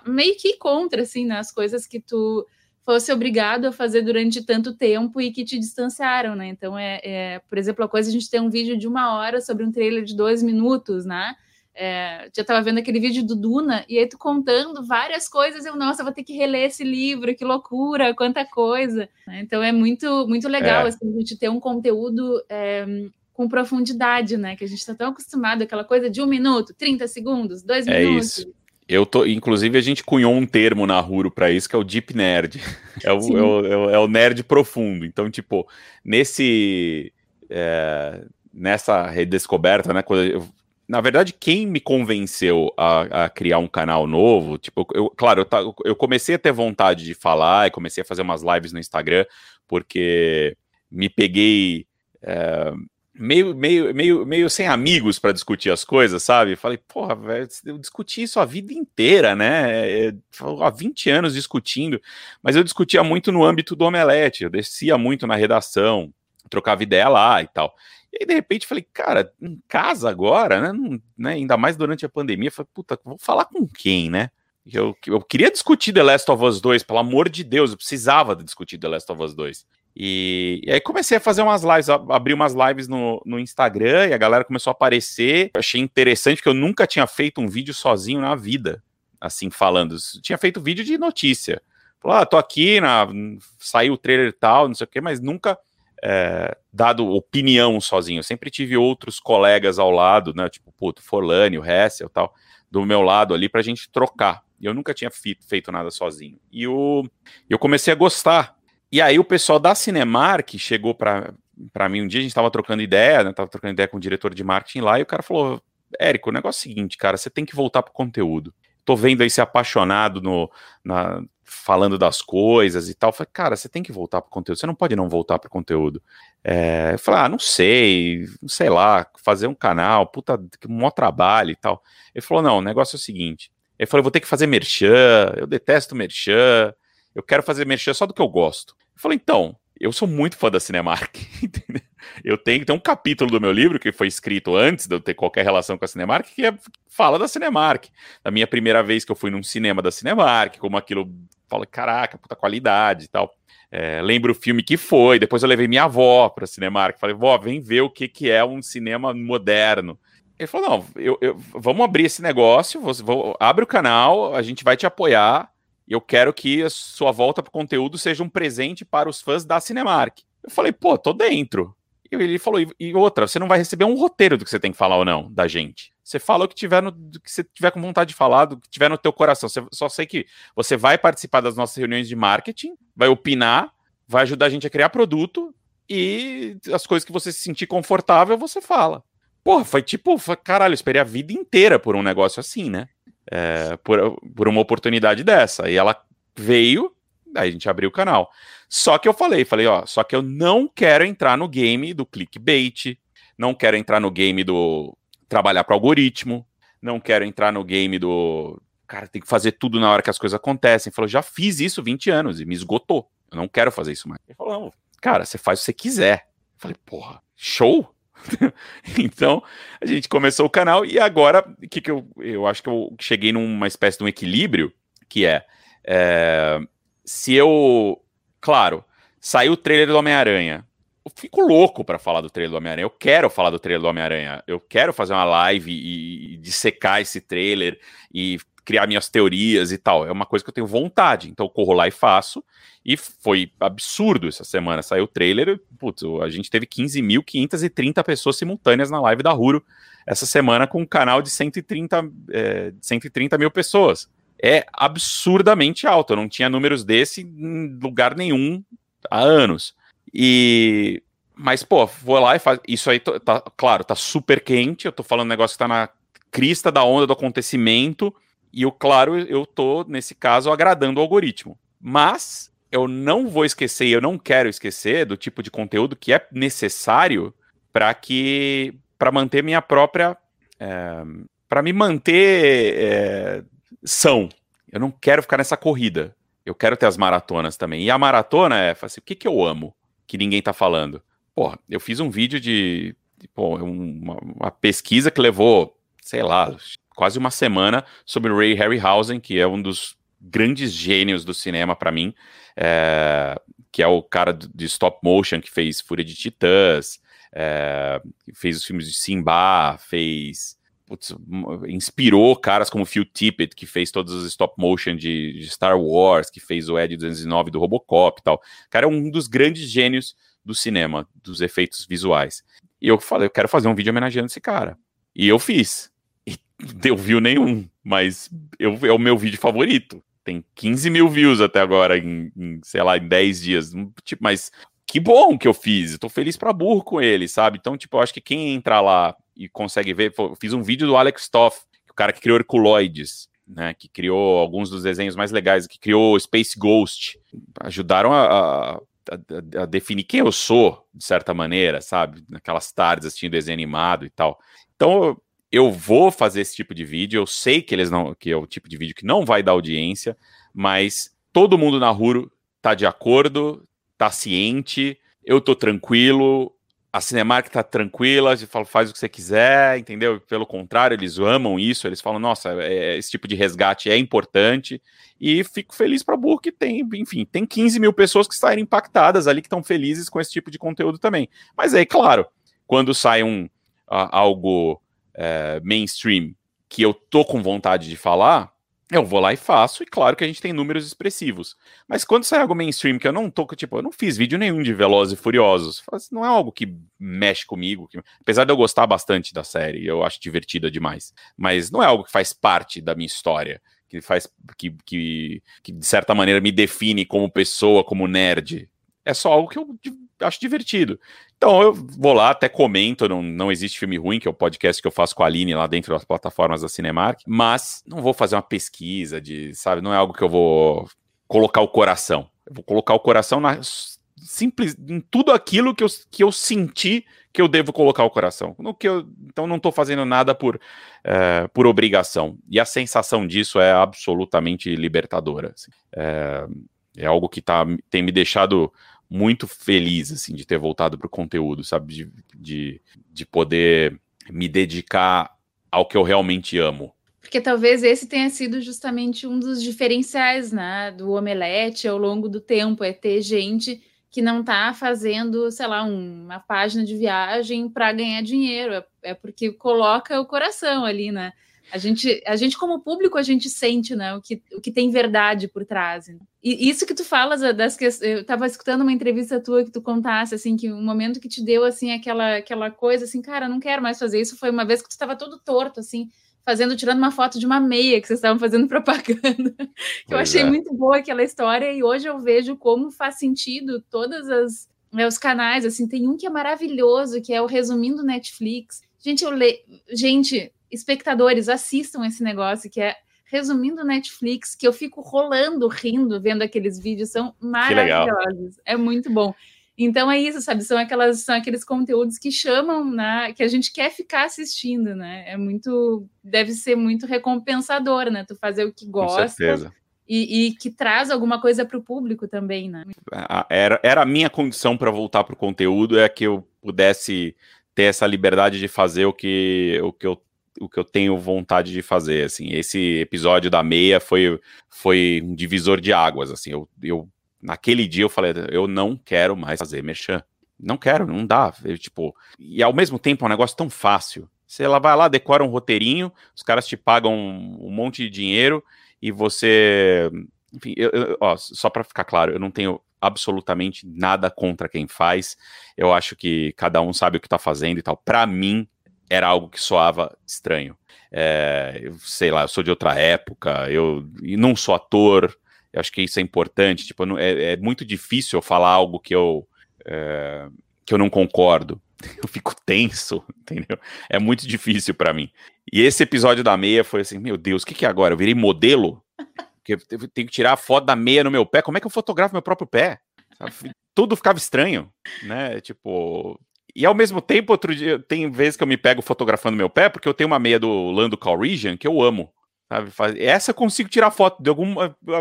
meio que contra assim nas coisas que tu fosse obrigado a fazer durante tanto tempo e que te distanciaram, né? Então é, é por exemplo, a coisa a gente tem um vídeo de uma hora sobre um trailer de dois minutos, né? É, já estava vendo aquele vídeo do Duna e aí tu contando várias coisas, eu nossa, vou ter que reler esse livro, que loucura, quanta coisa. Então é muito muito legal é. assim, a gente ter um conteúdo é, com profundidade, né? Que a gente está tão acostumado aquela coisa de um minuto, 30 segundos, dois é minutos. Isso. Eu tô, inclusive, a gente cunhou um termo na Ruro para isso, que é o Deep Nerd. É o, é o, é o, nerd profundo. Então, tipo, nesse. É, nessa redescoberta, né? Quando eu, na verdade, quem me convenceu a, a, criar um canal novo, tipo, eu, claro, eu, eu comecei a ter vontade de falar e comecei a fazer umas lives no Instagram, porque me peguei. É, meio, meio, meio, meio sem amigos para discutir as coisas, sabe? Falei, porra, eu discuti isso a vida inteira, né? É, há 20 anos discutindo, mas eu discutia muito no âmbito do Omelete, eu descia muito na redação, trocava ideia lá e tal. E aí, de repente, falei, cara, em casa agora, né? Não, né ainda mais durante a pandemia, falei, puta, vou falar com quem, né? Eu, eu queria discutir The Last of Us 2, pelo amor de Deus, eu precisava discutir The Last of Us 2. E, e, aí comecei a fazer umas lives, abri umas lives no, no Instagram e a galera começou a aparecer. Eu achei interessante porque eu nunca tinha feito um vídeo sozinho na vida, assim, falando. Eu tinha feito vídeo de notícia. Falou, ah, tô aqui, na, saiu o trailer tal, não sei o quê, mas nunca é, dado opinião sozinho. Eu sempre tive outros colegas ao lado, né? Tipo, puto, Forlani, o Hessel tal, do meu lado ali pra gente trocar. E eu nunca tinha feito nada sozinho. E o, eu comecei a gostar e aí o pessoal da Cinemark chegou para para mim um dia, a gente estava trocando ideia, né, tava trocando ideia com o diretor de marketing lá, e o cara falou, Érico, o negócio é o seguinte, cara, você tem que voltar pro conteúdo. Tô vendo aí ser apaixonado no, na, falando das coisas e tal. Falei, cara, você tem que voltar pro conteúdo, você não pode não voltar pro conteúdo. É, eu falei, ah, não sei, sei lá, fazer um canal, puta, que maior trabalho e tal. Ele falou, não, o negócio é o seguinte, ele falou, eu vou ter que fazer merchan, eu detesto merchan, eu quero fazer merchan só do que eu gosto. Eu falei, então, eu sou muito fã da Cinemark, eu tenho, tem um capítulo do meu livro que foi escrito antes de eu ter qualquer relação com a Cinemark, que é, fala da Cinemark. Da minha primeira vez que eu fui num cinema da Cinemark, como aquilo, fala, caraca, puta qualidade e tal. É, lembro o filme que foi, depois eu levei minha avó para Cinemark, falei, vó, vem ver o que, que é um cinema moderno. Ele falou, não, eu, eu, vamos abrir esse negócio, você, vou, abre o canal, a gente vai te apoiar, eu quero que a sua volta para o conteúdo seja um presente para os fãs da Cinemark. Eu falei, pô, tô dentro. E ele falou, e outra, você não vai receber um roteiro do que você tem que falar ou não da gente. Você fala o que tiver no, do que você tiver com vontade de falar, do que tiver no teu coração. Você, só sei que você vai participar das nossas reuniões de marketing, vai opinar, vai ajudar a gente a criar produto e as coisas que você se sentir confortável, você fala. Porra, foi tipo, foi, caralho, eu esperei a vida inteira por um negócio assim, né? É, por, por uma oportunidade dessa. E ela veio, Aí a gente abriu o canal. Só que eu falei, falei, ó, só que eu não quero entrar no game do clickbait, não quero entrar no game do trabalhar para algoritmo, não quero entrar no game do cara tem que fazer tudo na hora que as coisas acontecem. Ele falou, já fiz isso 20 anos e me esgotou. Eu não quero fazer isso mais. Ele falou, não, cara, você faz o que você quiser. Eu falei, porra, show? então, a gente começou o canal e agora, que, que eu, eu acho que eu cheguei numa espécie de um equilíbrio, que é, é se eu. Claro, saiu o trailer do Homem-Aranha. Eu fico louco para falar do trailer do Homem-Aranha. Eu quero falar do trailer do Homem-Aranha. Eu quero fazer uma live e, e dissecar esse trailer e criar minhas teorias e tal. É uma coisa que eu tenho vontade. Então eu corro lá e faço. E foi absurdo essa semana. Saiu o trailer. Putz, a gente teve 15.530 pessoas simultâneas na live da Ruro essa semana com um canal de 130, é, 130 mil pessoas é absurdamente alto. Eu não tinha números desse em lugar nenhum há anos. E mas pô, vou lá e faz isso aí tá claro, tá super quente, eu tô falando um negócio que tá na crista da onda do acontecimento e o claro, eu tô nesse caso agradando o algoritmo. Mas eu não vou esquecer, eu não quero esquecer do tipo de conteúdo que é necessário para que para manter minha própria é, para me manter é, são. Eu não quero ficar nessa corrida. Eu quero ter as maratonas também. E a maratona é, assim, o que, que eu amo que ninguém tá falando? Pô, eu fiz um vídeo de, de pô, uma, uma, pesquisa que levou, sei lá, quase uma semana sobre Ray Harryhausen, que é um dos grandes gênios do cinema para mim, é, que é o cara de stop motion que fez Fúria de Titãs, é, fez os filmes de Simba, fez putz, inspirou caras como Phil Tippett, que fez todos os stop motion de, de, Star Wars, que fez o Ed 209 do Robocop e tal. O cara é um dos grandes gênios do cinema, dos efeitos visuais. E eu falei, eu quero fazer um vídeo homenageando esse cara. E eu fiz. Deu view nenhum, mas eu, é o meu vídeo favorito. Tem 15 mil views até agora, em, em sei lá, em 10 dias. Tipo, mas que bom que eu fiz. Eu tô feliz pra burro com ele, sabe? Então, tipo, eu acho que quem entrar lá e consegue ver. fiz um vídeo do Alex Toff, o cara que criou Herculoides, né? Que criou alguns dos desenhos mais legais, que criou Space Ghost. Ajudaram a, a, a, a definir quem eu sou, de certa maneira, sabe? Naquelas tardes assistindo desenho animado e tal. Então, eu vou fazer esse tipo de vídeo. Eu sei que eles não, que é o tipo de vídeo que não vai dar audiência, mas todo mundo na Ruro tá de acordo, tá ciente, eu tô tranquilo, a Cinemark tá tranquila, fala, faz o que você quiser, entendeu? Pelo contrário, eles amam isso, eles falam, nossa, é, é esse tipo de resgate é importante, e fico feliz para burro que tem, enfim, tem 15 mil pessoas que saíram impactadas ali, que estão felizes com esse tipo de conteúdo também. Mas aí, claro, quando sai um uh, algo uh, mainstream que eu tô com vontade de falar, eu vou lá e faço, e claro que a gente tem números expressivos. Mas quando sai algo mainstream que eu não tô, tipo, eu não fiz vídeo nenhum de Velozes e Furiosos, assim, não é algo que mexe comigo, que, apesar de eu gostar bastante da série, eu acho divertida demais, mas não é algo que faz parte da minha história, que faz, que, que, que de certa maneira me define como pessoa, como nerd. É só algo que eu acho divertido. Então eu vou lá, até comento, não, não existe filme ruim, que é o podcast que eu faço com a Aline lá dentro das plataformas da Cinemark, mas não vou fazer uma pesquisa de, sabe, não é algo que eu vou colocar o coração. Eu vou colocar o coração na simples em tudo aquilo que eu, que eu senti que eu devo colocar o coração. No que eu, então não estou fazendo nada por, é, por obrigação. E a sensação disso é absolutamente libertadora. Assim. É, é algo que tá, tem me deixado muito feliz, assim, de ter voltado pro conteúdo, sabe? De, de, de poder me dedicar ao que eu realmente amo. Porque talvez esse tenha sido justamente um dos diferenciais né, do Omelete ao longo do tempo, é ter gente que não está fazendo, sei lá, um, uma página de viagem para ganhar dinheiro, é, é, porque coloca o coração ali, né? A gente, a gente, como público, a gente sente né, o, que, o que tem verdade por trás. Né? E isso que tu falas, das que eu estava escutando uma entrevista tua que tu contasse, assim, que um momento que te deu, assim, aquela, aquela coisa, assim, cara, não quero mais fazer isso, foi uma vez que tu estava todo torto, assim, fazendo, tirando uma foto de uma meia que vocês estavam fazendo propaganda. eu achei é. muito boa aquela história e hoje eu vejo como faz sentido todas as né, os canais, assim, tem um que é maravilhoso, que é o Resumindo Netflix. Gente, eu le... gente, espectadores, assistam esse negócio que é Resumindo Netflix, que eu fico rolando, rindo, vendo aqueles vídeos, são maravilhosos. É muito bom. Então é isso, sabe? São aquelas são aqueles conteúdos que chamam, né? Que a gente quer ficar assistindo, né? É muito, deve ser muito recompensador, né? Tu fazer o que gosta. Com certeza. E, e, que traz alguma coisa para o público também, né? Era, era a minha condição para voltar para o conteúdo, é que eu pudesse ter essa liberdade de fazer o que, o que eu o que eu tenho vontade de fazer, assim, esse episódio da meia foi, foi um divisor de águas, assim, eu, eu naquele dia eu falei, eu não quero mais fazer merchan. Não quero, não dá. Eu, tipo, e ao mesmo tempo é um negócio tão fácil. Você ela vai lá, decora um roteirinho, os caras te pagam um, um monte de dinheiro e você. Enfim, eu, eu, ó, só para ficar claro, eu não tenho absolutamente nada contra quem faz. Eu acho que cada um sabe o que tá fazendo e tal. Para mim, era algo que soava estranho. É, eu, sei lá, eu sou de outra época, eu não sou ator, eu acho que isso é importante. Tipo, é, é muito difícil eu falar algo que eu, é, que eu não concordo. Eu fico tenso, entendeu? É muito difícil para mim. E esse episódio da meia foi assim: meu Deus, o que, que é agora? Eu virei modelo? Eu tenho que tirar a foto da meia no meu pé. Como é que eu fotografo meu próprio pé? Sabe? Tudo ficava estranho, né? Tipo, e ao mesmo tempo, outro dia, tem vezes que eu me pego fotografando meu pé, porque eu tenho uma meia do Lando Calrissian que eu amo. Sabe? Essa eu consigo tirar foto de algum,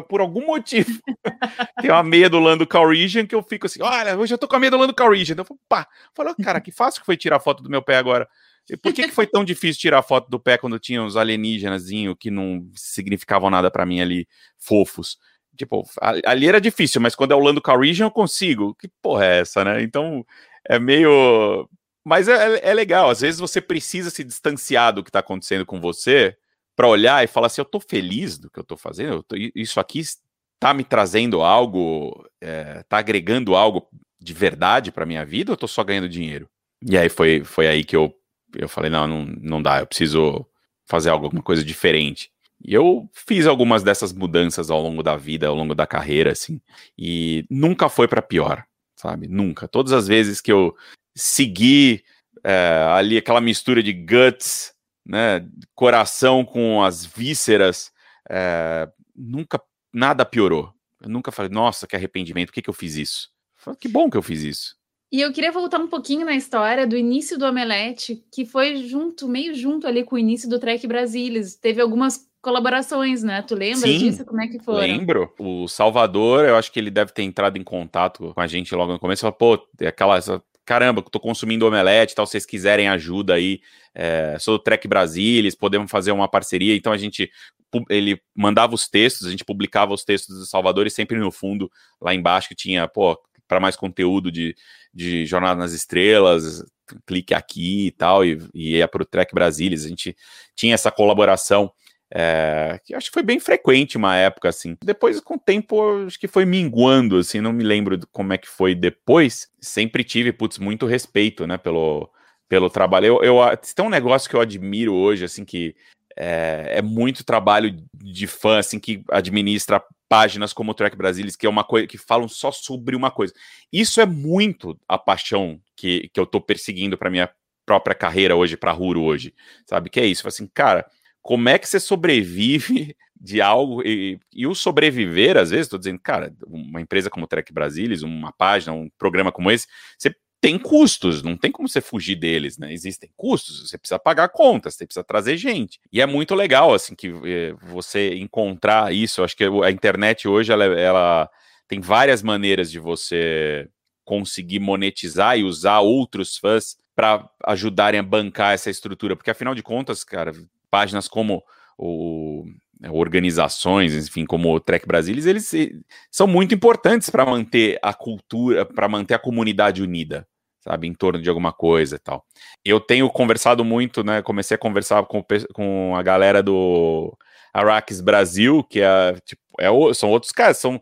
por algum motivo. Tem uma meia do Lando Calrissian que eu fico assim, olha, hoje eu tô com a meia do Lando Calrissian. Eu falo, pá, falou, cara, que fácil que foi tirar foto do meu pé agora. E por que, que foi tão difícil tirar foto do pé quando tinha uns alienígenas que não significavam nada para mim ali, fofos? Tipo, ali era difícil, mas quando é o Lando Calrissian eu consigo. Que porra é essa, né? Então, é meio... Mas é, é legal, às vezes você precisa se distanciar do que tá acontecendo com você para olhar e falar assim: eu tô feliz do que eu tô fazendo, eu tô, isso aqui tá me trazendo algo, é, tá agregando algo de verdade para minha vida ou eu tô só ganhando dinheiro? E aí foi, foi aí que eu, eu falei: não, não, não dá, eu preciso fazer alguma coisa diferente. E eu fiz algumas dessas mudanças ao longo da vida, ao longo da carreira, assim, e nunca foi para pior, sabe? Nunca. Todas as vezes que eu segui é, ali aquela mistura de guts né, coração com as vísceras, é, nunca nada piorou. Eu nunca falei, nossa, que arrependimento, por que, que eu fiz isso? Falei, que bom que eu fiz isso. E eu queria voltar um pouquinho na história do início do Omelete, que foi junto, meio junto ali com o início do Trek Brasilis. Teve algumas colaborações, né? Tu lembra Sim, disso? Como é que foi? Lembro. O Salvador, eu acho que ele deve ter entrado em contato com a gente logo no começo. Falou, pô, aquela caramba, tô consumindo omelete tal, se vocês quiserem ajuda aí, é, sou do Trek Brasilis, podemos fazer uma parceria, então a gente, ele mandava os textos, a gente publicava os textos do Salvador e sempre no fundo, lá embaixo, que tinha, pô, para mais conteúdo de, de Jornada nas Estrelas, clique aqui e tal, e, e ia para o Trek Brasilis, a gente tinha essa colaboração é, que acho que foi bem frequente uma época, assim. Depois, com o tempo, acho que foi minguando, assim, não me lembro como é que foi depois. Sempre tive, putz, muito respeito, né, pelo, pelo trabalho. Eu, eu, tem um negócio que eu admiro hoje, assim, que é, é muito trabalho de fã, assim, que administra páginas como o Track Brasilis, que é uma coisa que falam só sobre uma coisa. Isso é muito a paixão que, que eu tô perseguindo para minha própria carreira hoje, para Ruro hoje, sabe? Que é isso, assim, cara, como é que você sobrevive de algo e, e o sobreviver, às vezes, estou dizendo, cara, uma empresa como o Trek Brasilis, uma página, um programa como esse, você tem custos, não tem como você fugir deles, né? Existem custos, você precisa pagar contas, você precisa trazer gente. E é muito legal, assim, que eh, você encontrar isso. Eu acho que a internet hoje, ela, ela tem várias maneiras de você conseguir monetizar e usar outros fãs para ajudarem a bancar essa estrutura, porque afinal de contas, cara, páginas como o organizações, enfim, como o Trek Brasilis, eles são muito importantes para manter a cultura, para manter a comunidade unida, sabe, em torno de alguma coisa e tal. Eu tenho conversado muito, né, comecei a conversar com, com a galera do Arax Brasil, que é, tipo, é, são outros caras, são,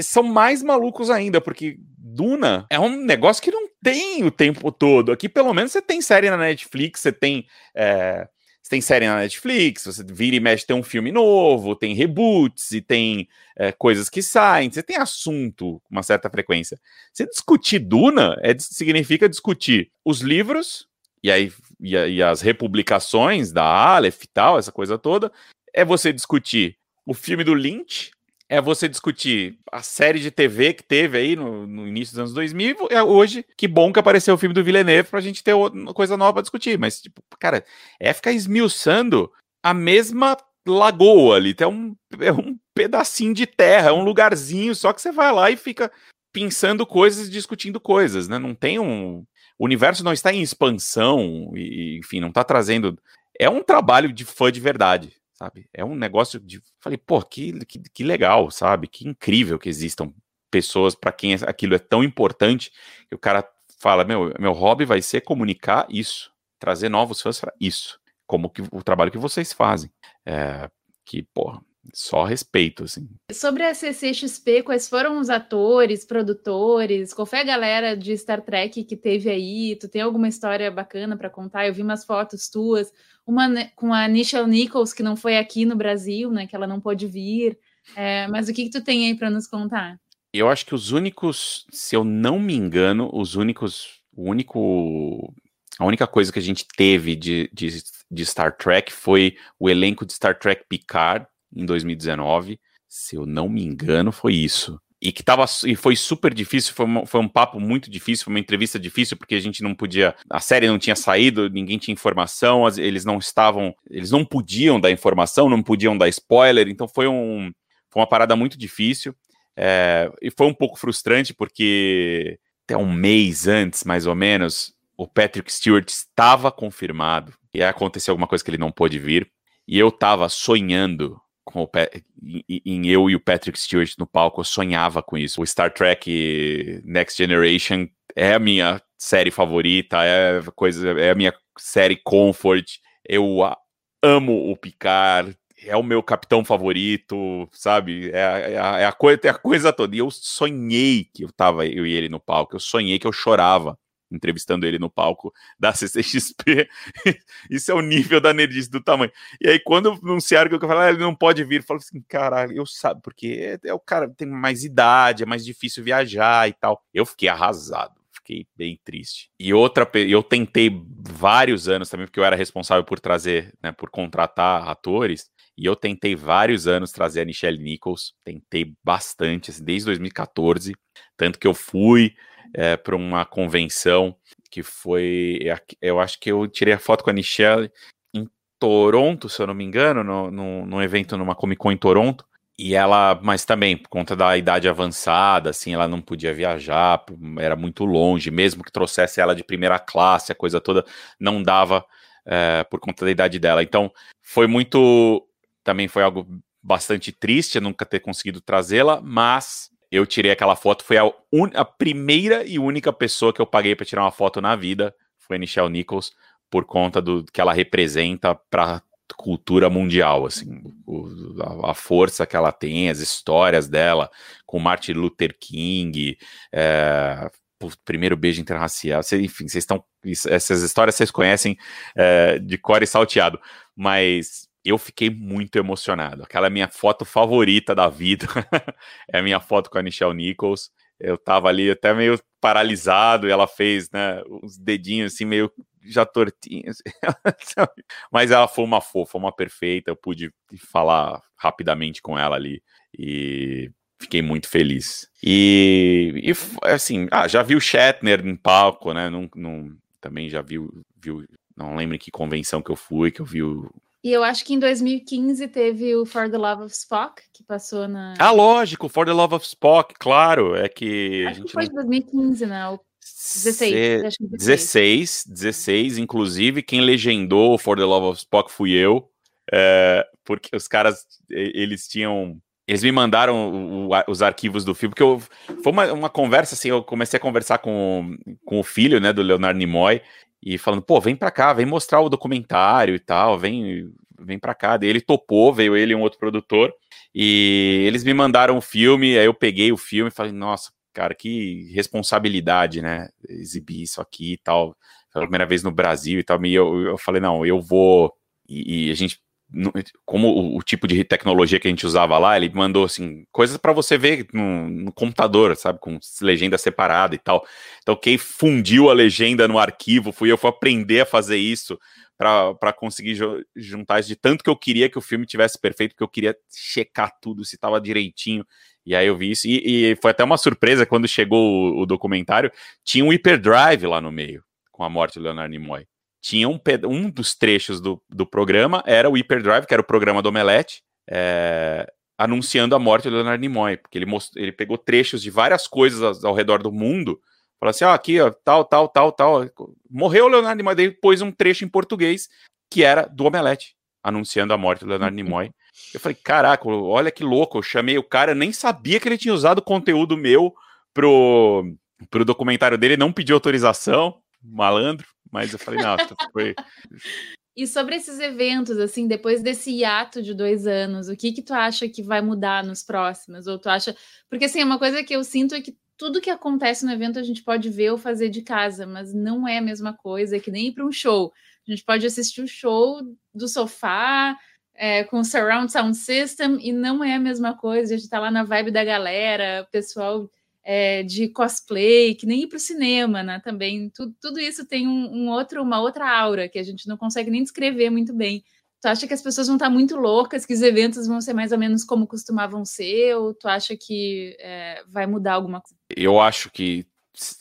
são mais malucos ainda, porque Duna é um negócio que não tem o tempo todo. Aqui, pelo menos, você tem série na Netflix, você tem. É, você tem série na Netflix, você vira e mexe, tem um filme novo, tem reboots e tem é, coisas que saem, você tem assunto com uma certa frequência. Você discutir Duna é, significa discutir os livros e, aí, e, e as republicações da Aleph e tal, essa coisa toda. É você discutir o filme do Lynch, é você discutir a série de TV que teve aí no, no início dos anos 2000 e é hoje, que bom que apareceu o filme do Villeneuve pra gente ter outra, coisa nova pra discutir. Mas, tipo, cara, é ficar esmiuçando a mesma lagoa ali. É um, é um pedacinho de terra, é um lugarzinho, só que você vai lá e fica pensando coisas, discutindo coisas, né? Não tem um. O universo não está em expansão, e, enfim, não está trazendo. É um trabalho de fã de verdade, sabe? É um negócio de. Falei, pô, que, que, que legal, sabe? Que incrível que existam pessoas para quem aquilo é tão importante que o cara fala: meu, meu hobby vai ser comunicar isso, trazer novos fãs para isso, como que o trabalho que vocês fazem. É, que, porra, só respeito, assim. Sobre a CCXP, quais foram os atores, produtores? Qual foi a galera de Star Trek que teve aí? Tu tem alguma história bacana para contar? Eu vi umas fotos tuas, uma com a Nichelle Nichols, que não foi aqui no Brasil, né? Que ela não pôde vir. É, mas o que, que tu tem aí para nos contar? Eu acho que os únicos, se eu não me engano, os únicos, o único a única coisa que a gente teve de, de, de, Star Trek foi o elenco de Star Trek Picard, em 2019. Se eu não me engano, foi isso. E que tava, e foi super difícil, foi, uma, foi um papo muito difícil, foi uma entrevista difícil, porque a gente não podia. A série não tinha saído, ninguém tinha informação, eles não estavam. Eles não podiam dar informação, não podiam dar spoiler, então foi, um, foi uma parada muito difícil. É, e foi um pouco frustrante, porque até um mês antes, mais ou menos, o Patrick Stewart estava confirmado. E aconteceu alguma coisa que ele não pôde vir. E eu estava sonhando com o em eu e o Patrick Stewart no palco, eu sonhava com isso. O Star Trek Next Generation é a minha série favorita, é a coisa, é a minha série comfort. Eu amo o Picard, é o meu capitão favorito, sabe? É, a, é a, é a coisa, é a coisa toda. E eu sonhei que eu tava eu e ele no palco. Eu sonhei que eu chorava entrevistando ele no palco da CCXP. Isso é o nível da nerdice do tamanho. E aí, quando anunciaram que eu falei, ah, ele não pode vir, eu falo assim, caralho, eu sabe, porque é, é, o cara tem mais idade, é mais difícil viajar e tal. Eu fiquei arrasado. Fiquei bem triste. E outra, eu tentei vários anos também, porque eu era responsável por trazer, né, por contratar atores, e eu tentei vários anos trazer a Michelle Nichols, tentei bastante, assim, desde 2014, tanto que eu fui, é, para uma convenção que foi. Eu acho que eu tirei a foto com a Michelle em Toronto, se eu não me engano, no, no, num evento numa Comic Con em Toronto. E ela, mas também, por conta da idade avançada, assim, ela não podia viajar, era muito longe, mesmo que trouxesse ela de primeira classe, a coisa toda, não dava é, por conta da idade dela. Então, foi muito. Também foi algo bastante triste nunca ter conseguido trazê-la, mas eu tirei aquela foto, foi a, un... a primeira e única pessoa que eu paguei para tirar uma foto na vida, foi a Nichelle Nichols, por conta do que ela representa para cultura mundial, assim, o, a, a, força que ela tem, as histórias dela, com Martin Luther King, é, o primeiro beijo interracial, enfim, vocês estão, essas histórias vocês conhecem é, de cor e salteado, mas eu fiquei muito emocionado. Aquela minha foto favorita da vida. é a minha foto com a Michelle Nichols. Eu tava ali até meio paralisado e ela fez, né, os dedinhos assim meio já tortinhos. Mas ela foi uma fofa, uma perfeita. Eu pude falar rapidamente com ela ali e fiquei muito feliz. E, e assim, ah, já vi o Shatner em palco, né? Não, também já viu, viu, não lembro em que convenção que eu fui, que eu vi o, E eu acho que em 2015 teve o For the Love of Spock, que passou na. Ah, lógico, For the Love of Spock, claro. É que. Acho que foi de 2015, né? O 16, Se- acho que 16. 16, 16, inclusive, quem legendou For the Love of Spock fui eu, é, porque os caras, eles tinham, eles me mandaram o- o- os arquivos do filme, porque eu, foi uma, uma conversa, assim, eu comecei a conversar com, com o filho, né, do Leonardo Nimoy, e falando, pô, vem pra cá, vem mostrar o documentário e tal, vem, vem pra cá, daí ele topou, veio ele e um outro produtor, e eles me mandaram o filme, aí eu peguei o filme e falei, nossa, cara, que responsabilidade, né? Exibir isso aqui e tal. Pela primeira vez no Brasil e tal. E eu, eu falei, não, eu vou. E, e a gente. Como o, tipo de tecnologia que a gente usava lá, ele mandou assim, coisas para você ver no, no computador, sabe? Com legenda separada e tal. Então, quem fundiu a legenda no arquivo fui eu, fui aprender a fazer isso para conseguir ju- juntar isso de tanto que eu queria que o filme tivesse perfeito, porque eu queria checar tudo, se tava direitinho. E aí eu vi isso, e, e foi até uma surpresa quando chegou o, o documentário, tinha um hyperdrive lá no meio, com a morte do Leonardo Nimoy. Tinha um, um dos trechos do, do programa, era o hyperdrive, que era o programa do Omelete, é, anunciando a morte do Leonardo Nimoy, porque ele, most- ele pegou trechos de várias coisas ao, ao redor do mundo, falou assim, ó, aqui, ó, tal, tal, tal, tal, morreu o Leonardo Nimoy, daí pôs um trecho em português, que era do Omelete, anunciando a morte do Leonardo Nimoy. Eu falei, caraca, olha que louco, eu chamei o cara, nem sabia que ele tinha usado conteúdo meu pro, pro documentário dele, não pediu autorização, malandro, mas eu falei, não, foi... E sobre esses eventos, assim, depois desse hiato de dois anos, o que que tu acha que vai mudar nos próximos? Ou tu acha. Porque, assim, uma coisa que eu sinto é que tudo que acontece no evento a gente pode ver ou fazer de casa, mas não é a mesma coisa, é que nem ir para um show. A gente pode assistir o show do sofá, é, com surround sound system, e não é a mesma coisa. A gente tá lá na vibe da galera, o pessoal é, de cosplay, que nem ir para o cinema, né? Também tudo, tudo isso tem um, um, outro, uma outra aura que a gente não consegue nem descrever muito bem. Tu acha que as pessoas vão estar muito loucas, que os eventos vão ser mais ou menos como costumavam ser, ou tu acha que é, vai mudar alguma coisa? Eu acho que,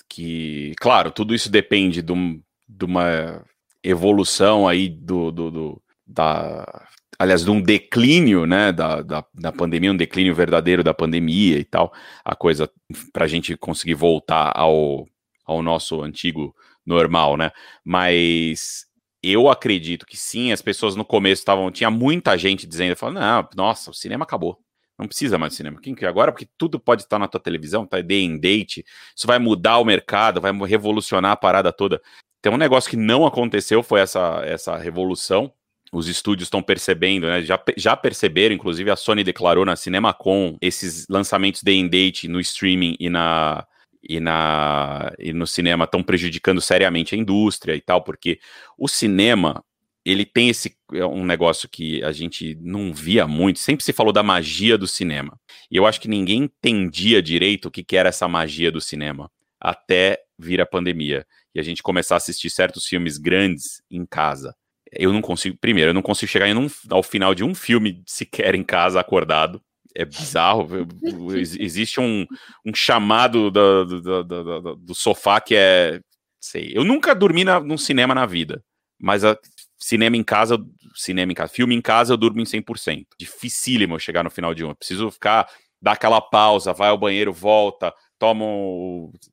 que claro, tudo isso depende de, um, de uma evolução aí do, do, do da aliás, de um declínio, né, da, da, da, pandemia, um declínio verdadeiro da pandemia e tal, a coisa para a gente conseguir voltar ao, ao nosso antigo normal, né, mas eu acredito que sim, as pessoas no começo estavam, tinha muita gente dizendo, falando, não, nossa, o cinema acabou, não precisa mais de cinema, quem que agora, porque tudo pode estar na tua televisão, tá day and date, isso vai mudar o mercado, vai revolucionar a parada toda, tem um negócio que não aconteceu, foi essa, essa revolução, os estúdios estão percebendo, né? Já, já perceberam, inclusive a Sony declarou na CinemaCon esses lançamentos day and date no streaming e na e, na, e no cinema estão prejudicando seriamente a indústria e tal, porque o cinema ele tem esse é um negócio que a gente não via muito, sempre se falou da magia do cinema. E eu acho que ninguém entendia direito o que, que era essa magia do cinema até vir a pandemia e a gente começar a assistir certos filmes grandes em casa eu não consigo, primeiro, eu não consigo chegar um, ao final de um filme sequer em casa acordado. É bizarro. Existe um, um chamado do, do, do, do, sofá que é. Sei. Eu nunca dormi na, num cinema na vida, mas a, cinema em casa, cinema em casa, filme em casa, eu durmo em 100%. Dificílimo eu chegar no final de um. Eu preciso ficar, dar aquela pausa, vai ao banheiro, volta, toma,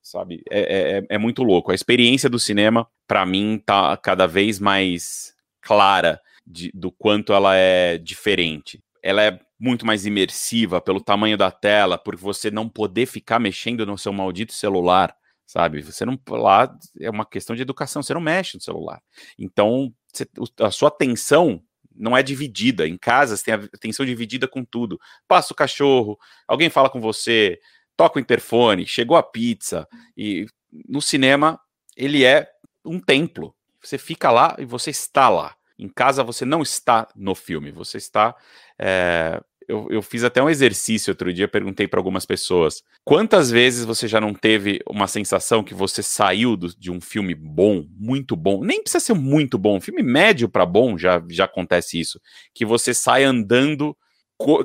sabe? É, é, é muito louco. A experiência do cinema, para mim, tá cada vez mais clara de, do quanto ela é diferente. Ela é muito mais imersiva pelo tamanho da tela, por você não poder ficar mexendo no seu maldito celular, sabe? Você não lá é uma questão de educação, você não mexe no celular. Então, você, a sua atenção não é dividida. Em casa, você tem a atenção dividida com tudo. Passa o cachorro, alguém fala com você, toca o interfone, chegou a pizza. E no cinema, ele é um templo. Você fica lá e você está lá. Em casa você não está no filme, você está. É... Eu, eu, fiz até um exercício outro dia, perguntei para algumas pessoas: quantas vezes você já não teve uma sensação que você saiu do, de um filme bom, muito bom? Nem precisa ser muito bom, filme médio para bom já, já acontece isso. Que você sai andando,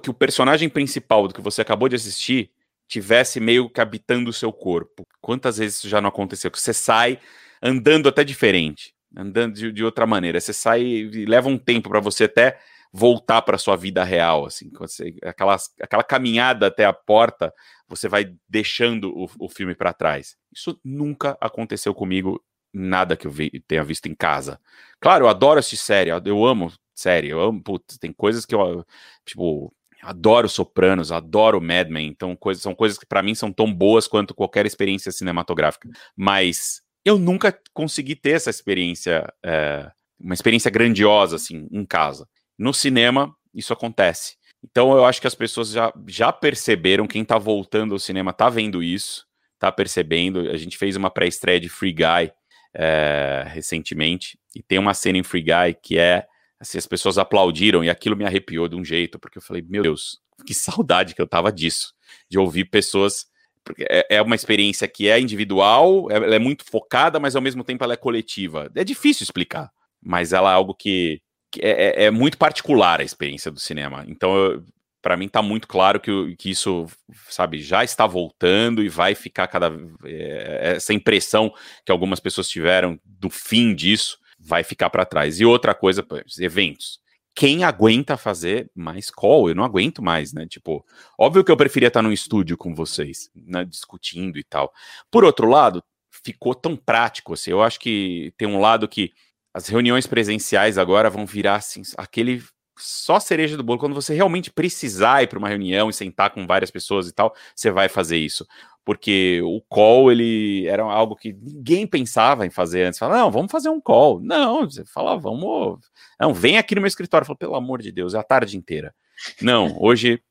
que o personagem principal do que você acabou de assistir tivesse meio que habitando o seu corpo. Quantas vezes isso já não aconteceu? Que você sai andando até diferente andando de, de outra maneira. Você sai e leva um tempo para você até voltar para sua vida real, assim, você, aquela, aquela caminhada até a porta, você vai deixando o, o filme para trás. Isso nunca aconteceu comigo, nada que eu vi, tenha visto em casa. Claro, eu adoro assistir série, eu amo série, eu amo, putz, tem coisas que eu, tipo, adoro Sopranos, adoro Mad Men, então coisas, são coisas que para mim são tão boas quanto qualquer experiência cinematográfica, mas eu nunca consegui ter essa experiência, é, uma experiência grandiosa, assim, em casa. No cinema, isso acontece. Então eu acho que as pessoas já, já perceberam, quem tá voltando ao cinema tá vendo isso, tá percebendo. A gente fez uma pré-estreia de Free Guy é, recentemente, e tem uma cena em Free Guy que é assim, as pessoas aplaudiram e aquilo me arrepiou de um jeito, porque eu falei, meu Deus, que saudade que eu tava disso, de ouvir pessoas. Porque é, é uma experiência que é individual, ela é muito focada, mas ao mesmo tempo ela é coletiva. É difícil explicar, mas ela é algo que é, é, é, muito particular a experiência do cinema. Então, para mim está muito claro que, que isso, sabe, já está voltando e vai ficar cada é, essa impressão que algumas pessoas tiveram do fim disso vai ficar para trás. E outra coisa, eventos. Quem aguenta fazer mais call? Eu não aguento mais, né? Tipo, óbvio que eu preferia estar no estúdio com vocês, né, discutindo e tal. Por outro lado, ficou tão prático, assim, eu acho que tem um lado que as reuniões presenciais agora vão virar assim, aquele só cereja do bolo. Quando você realmente precisar ir para uma reunião e sentar com várias pessoas e tal, você vai fazer isso. Porque o call, ele era algo que ninguém pensava em fazer antes. Fala, não, vamos fazer um call. Não, você fala, vamos. Não, vem aqui no meu escritório. Fala, pelo amor de Deus, é a tarde inteira. Não, hoje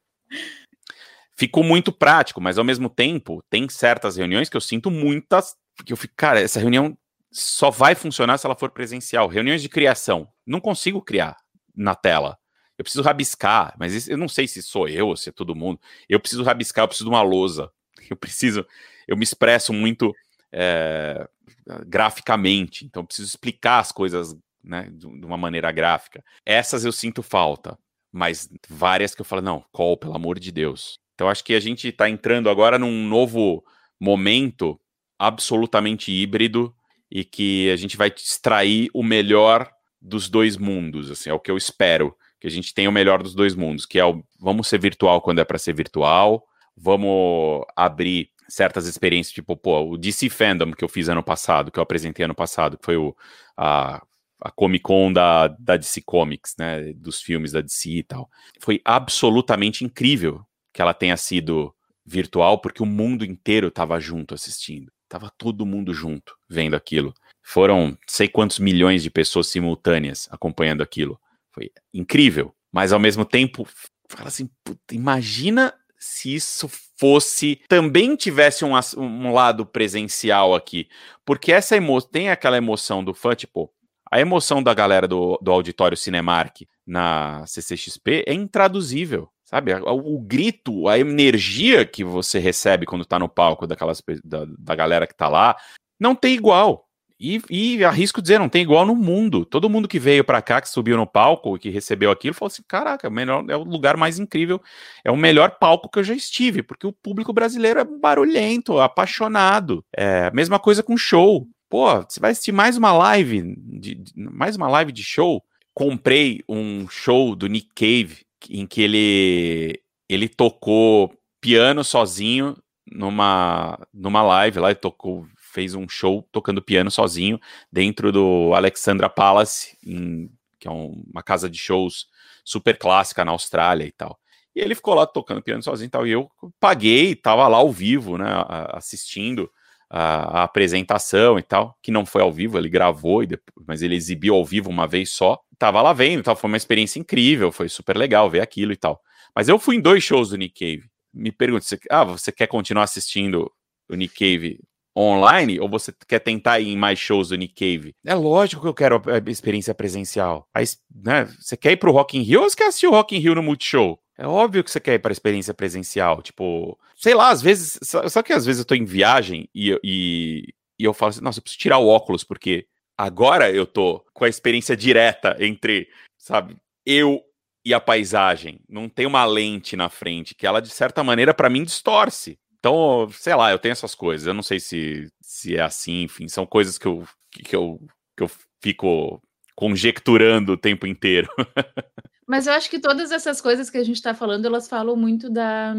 ficou muito prático, mas ao mesmo tempo, tem certas reuniões que eu sinto muitas. Que eu fico, cara, essa reunião só vai funcionar se ela for presencial. Reuniões de criação. Não consigo criar na tela. Eu preciso rabiscar, mas isso, eu não sei se sou eu ou se é todo mundo. Eu preciso rabiscar, eu preciso de uma lousa. Eu preciso. Eu me expresso muito é, graficamente, então eu preciso explicar as coisas né, de uma maneira gráfica. Essas eu sinto falta, mas várias que eu falo, não, call, pelo amor de Deus. Então acho que a gente está entrando agora num novo momento absolutamente híbrido e que a gente vai extrair o melhor dos dois mundos, assim, é o que eu espero, que a gente tenha o melhor dos dois mundos, que é o vamos ser virtual quando é para ser virtual, vamos abrir certas experiências, tipo, pô, o DC Fandom que eu fiz ano passado, que eu apresentei ano passado, que foi o, a, a Comic Con da, da DC Comics, né, dos filmes da DC e tal. Foi absolutamente incrível que ela tenha sido virtual, porque o mundo inteiro estava junto assistindo. Tava todo mundo junto vendo aquilo. Foram sei quantos milhões de pessoas simultâneas acompanhando aquilo. Foi incrível. Mas ao mesmo tempo, fala assim, imagina se isso fosse também tivesse um, um lado presencial aqui, porque essa emoção tem aquela emoção do fã, tipo, a emoção da galera do, do auditório Cinemark na CCXP é intraduzível. Sabe, o, o, grito, a energia que você recebe quando tá no palco daquelas, da, da galera que tá lá, não tem igual. E, e, arrisco dizer, não tem igual no mundo. Todo mundo que veio para cá, que subiu no palco que recebeu aquilo, falou assim: caraca, melhor, é o lugar mais incrível, é o melhor palco que eu já estive, porque o público brasileiro é barulhento, apaixonado. É mesma coisa com show. Pô, você vai assistir mais uma live, de, de, mais uma live de show. Comprei um show do Nick Cave em que ele ele tocou piano sozinho numa numa live lá, ele tocou fez um show tocando piano sozinho dentro do Alexandra Palace, em, que é um, uma casa de shows super clássica na Austrália e tal. E ele ficou lá tocando piano sozinho e tal. E eu paguei, tava lá ao vivo, né, assistindo a, a, apresentação e tal, que não foi ao vivo, ele gravou, depois, mas ele exibiu ao vivo uma vez só. Tava lá vendo, tal, foi uma experiência incrível, foi super legal ver aquilo e tal. Mas eu fui em dois shows do Nick Cave. Me pergunto, você, ah, você quer continuar assistindo o Nick Cave online ou você quer tentar ir em mais shows do Nick Cave? É lógico que eu quero a experiência presencial. Aí, né, você quer ir pro Rock in Rio ou você quer assistir o Rock in Rio no Multishow? É óbvio que você quer ir para a experiência presencial. Tipo, sei lá, às vezes. Só, só que às vezes eu tô em viagem e, e, e eu falo assim, nossa, eu preciso tirar o óculos, porque agora eu tô com a experiência direta entre, sabe, eu e a paisagem. Não tem uma lente na frente, que ela, de certa maneira, para mim, distorce. Então, sei lá, eu tenho essas coisas. Eu não sei se, se é assim, enfim, são coisas que eu, que eu que eu fico conjecturando o tempo inteiro. Mas eu acho que todas essas coisas que a gente está falando, elas falam muito da,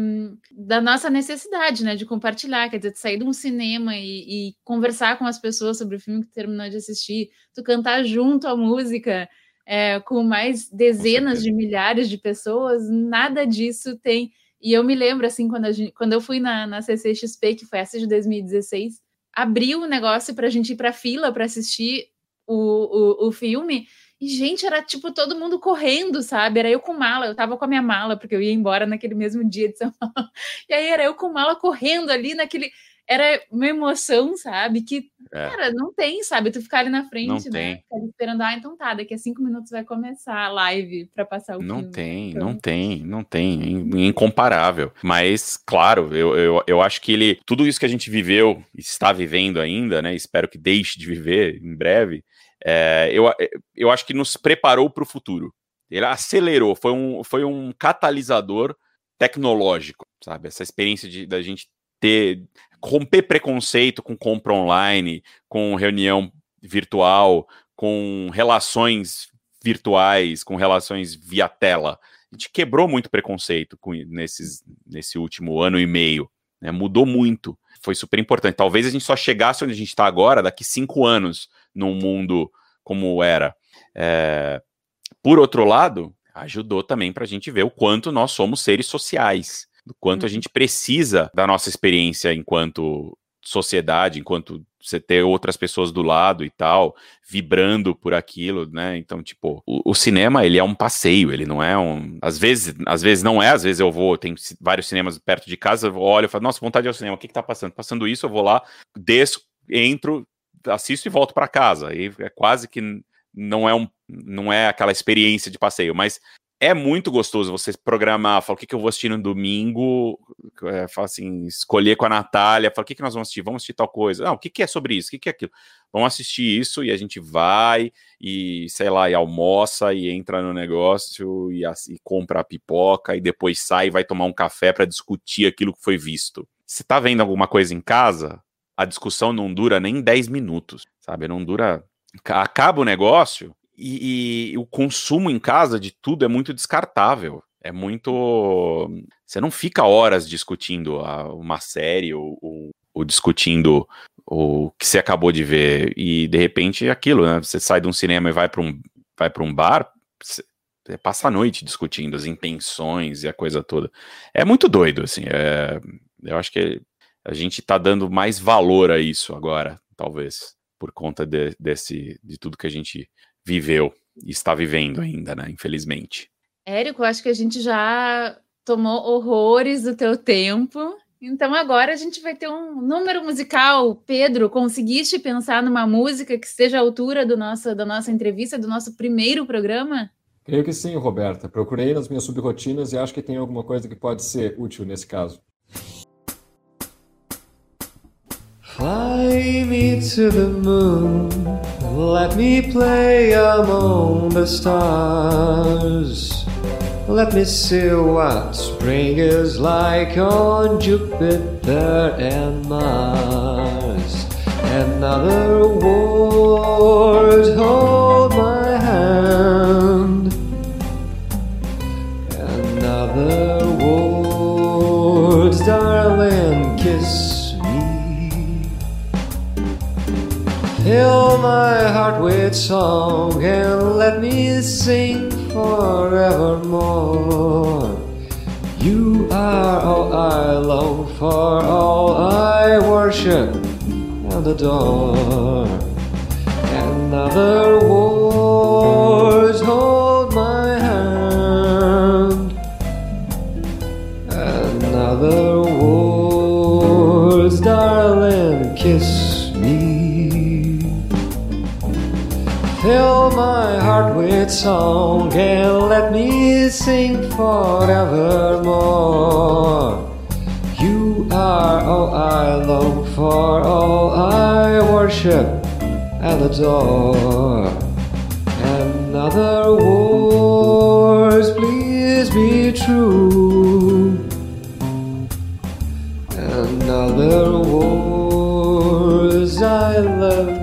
da nossa necessidade, né? De compartilhar, quer dizer, de sair de um cinema e, e conversar com as pessoas sobre o filme que terminou de assistir, tu cantar junto a música é, com mais dezenas de milhares de pessoas, nada disso tem. E eu me lembro, assim, quando, gente, quando eu fui na, na CCXP, que foi essa de 2016, abriu o negócio para a gente ir para fila para assistir o, o, o filme. E, gente, era tipo todo mundo correndo, sabe? Era eu com mala, eu tava com a minha mala, porque eu ia embora naquele mesmo dia de São Paulo. E aí era eu com mala correndo ali naquele. Era uma emoção, sabe? Que, é. cara, não tem, sabe? Tu ficar ali na frente, não né? Tem. Ficar esperando, ah, então tá, daqui a cinco minutos vai começar a live para passar o não filme. Tem, então... não tem, não tem, incomparável. Mas, claro, eu, eu, eu acho que ele, tudo isso que a gente viveu, está vivendo ainda, né? Espero que deixe de viver em breve é, eu, eu acho que nos preparou para o futuro. Ele acelerou, foi um, foi um catalisador tecnológico, sabe? Essa experiência de da gente ter romper preconceito com compra online, com reunião virtual, com relações virtuais, com relações via tela. A gente quebrou muito preconceito com, nesses, nesse último ano e meio. Né? Mudou muito. Foi super importante. Talvez a gente só chegasse onde a gente está agora daqui cinco anos num mundo como era. É, por outro lado, ajudou também para a gente ver o quanto nós somos seres sociais, do quanto a uhum. gente precisa da nossa experiência enquanto sociedade, enquanto você ter outras pessoas do lado e tal, vibrando por aquilo, né? Então, tipo, o, o, cinema, ele é um passeio, ele não é um... Às vezes, às vezes não é, às vezes eu vou, tem vários cinemas perto de casa, eu olho e falo, nossa, vontade de ir ao cinema, o que que tá passando? Passando isso, eu vou lá, desço, entro, assisto e volto para casa. E é quase que não é, um, não é aquela experiência de passeio, mas é muito gostoso você programar, falar o que, que eu vou assistir no domingo, é, assim, escolher com a Natália, falar o que, que nós vamos assistir, vamos assistir tal coisa. Não, o que, que é sobre isso? O que, que é aquilo? Vamos assistir isso e a gente vai e, sei lá, e almoça e entra no negócio e, e compra a pipoca e depois sai e vai tomar um café para discutir aquilo que foi visto. Se tá vendo alguma coisa em casa, a discussão não dura nem 10 minutos, sabe? Não dura. Acaba o negócio e, e, o consumo em casa de tudo é muito descartável. É muito. Você não fica horas discutindo uma série ou, ou, ou discutindo o que você acabou de ver. E de repente é aquilo, né? Você sai de um cinema e vai para um, vai um bar, você passa a noite discutindo as intenções e a coisa toda. É muito doido, assim. É, eu acho que a gente está dando mais valor a isso agora, talvez, por conta de, desse, de tudo que a gente viveu e está vivendo ainda, né? Infelizmente. Érico, acho que a gente já tomou horrores do teu tempo. Então agora a gente vai ter um número musical. Pedro, conseguiste pensar numa música que esteja à altura do nosso, da nossa entrevista, do nosso primeiro programa? Creio que sim, Roberta. Procurei nas minhas subrotinas e acho que tem alguma coisa que pode ser útil nesse caso. Fly me to the moon, let me play among the stars. Let me see what spring is like on Jupiter and Mars. Another world, hold my hand. Another world, darling, Fill my heart with song and let me sing forevermore. You are all I long for, all I worship and adore. Another with song and let me sing forevermore. You are all I long for, all I worship and adore. Another words, please be true. Another words, I love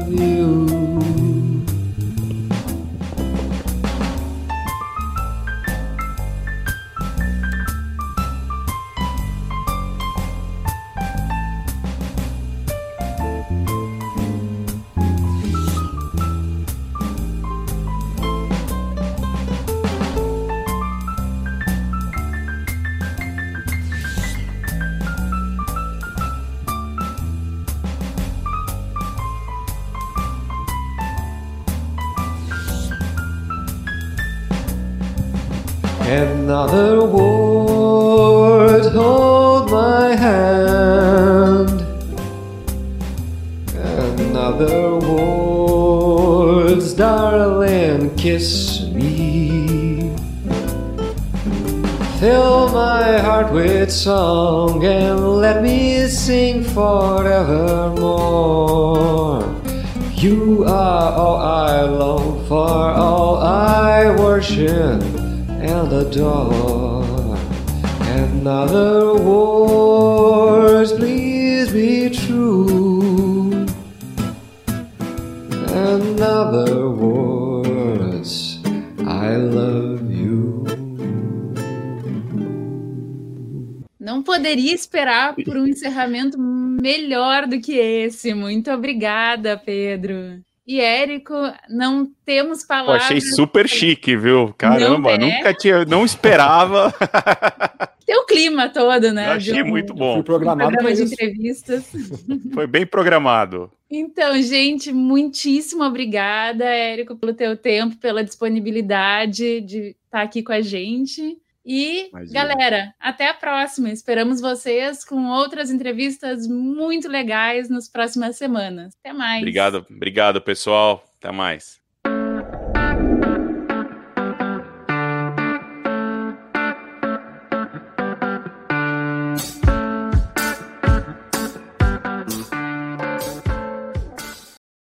In other words, hold my hand. In other words, darling, kiss me. Fill my heart with song and let me sing forevermore. You are all I long for, all I worship and adore. In other words, please be true. In other I love you. Não poderia esperar por um encerramento melhor do que esse. Muito obrigada, Pedro. E Érico, não temos palavras. achei super chique, viu? Caramba, Não é? nunca tinha, não esperava. Tem o clima todo, né? Eu achei um muito bom. programado programa para de entrevistas. Foi bem programado. Então, gente, muitíssimo obrigada, Érico, pelo teu tempo, pela disponibilidade de estar aqui com a gente. E, Imagina. galera, até a próxima. Esperamos vocês com outras entrevistas muito legais nas próximas semanas. Até mais. Obrigado, obrigado, pessoal. Até mais.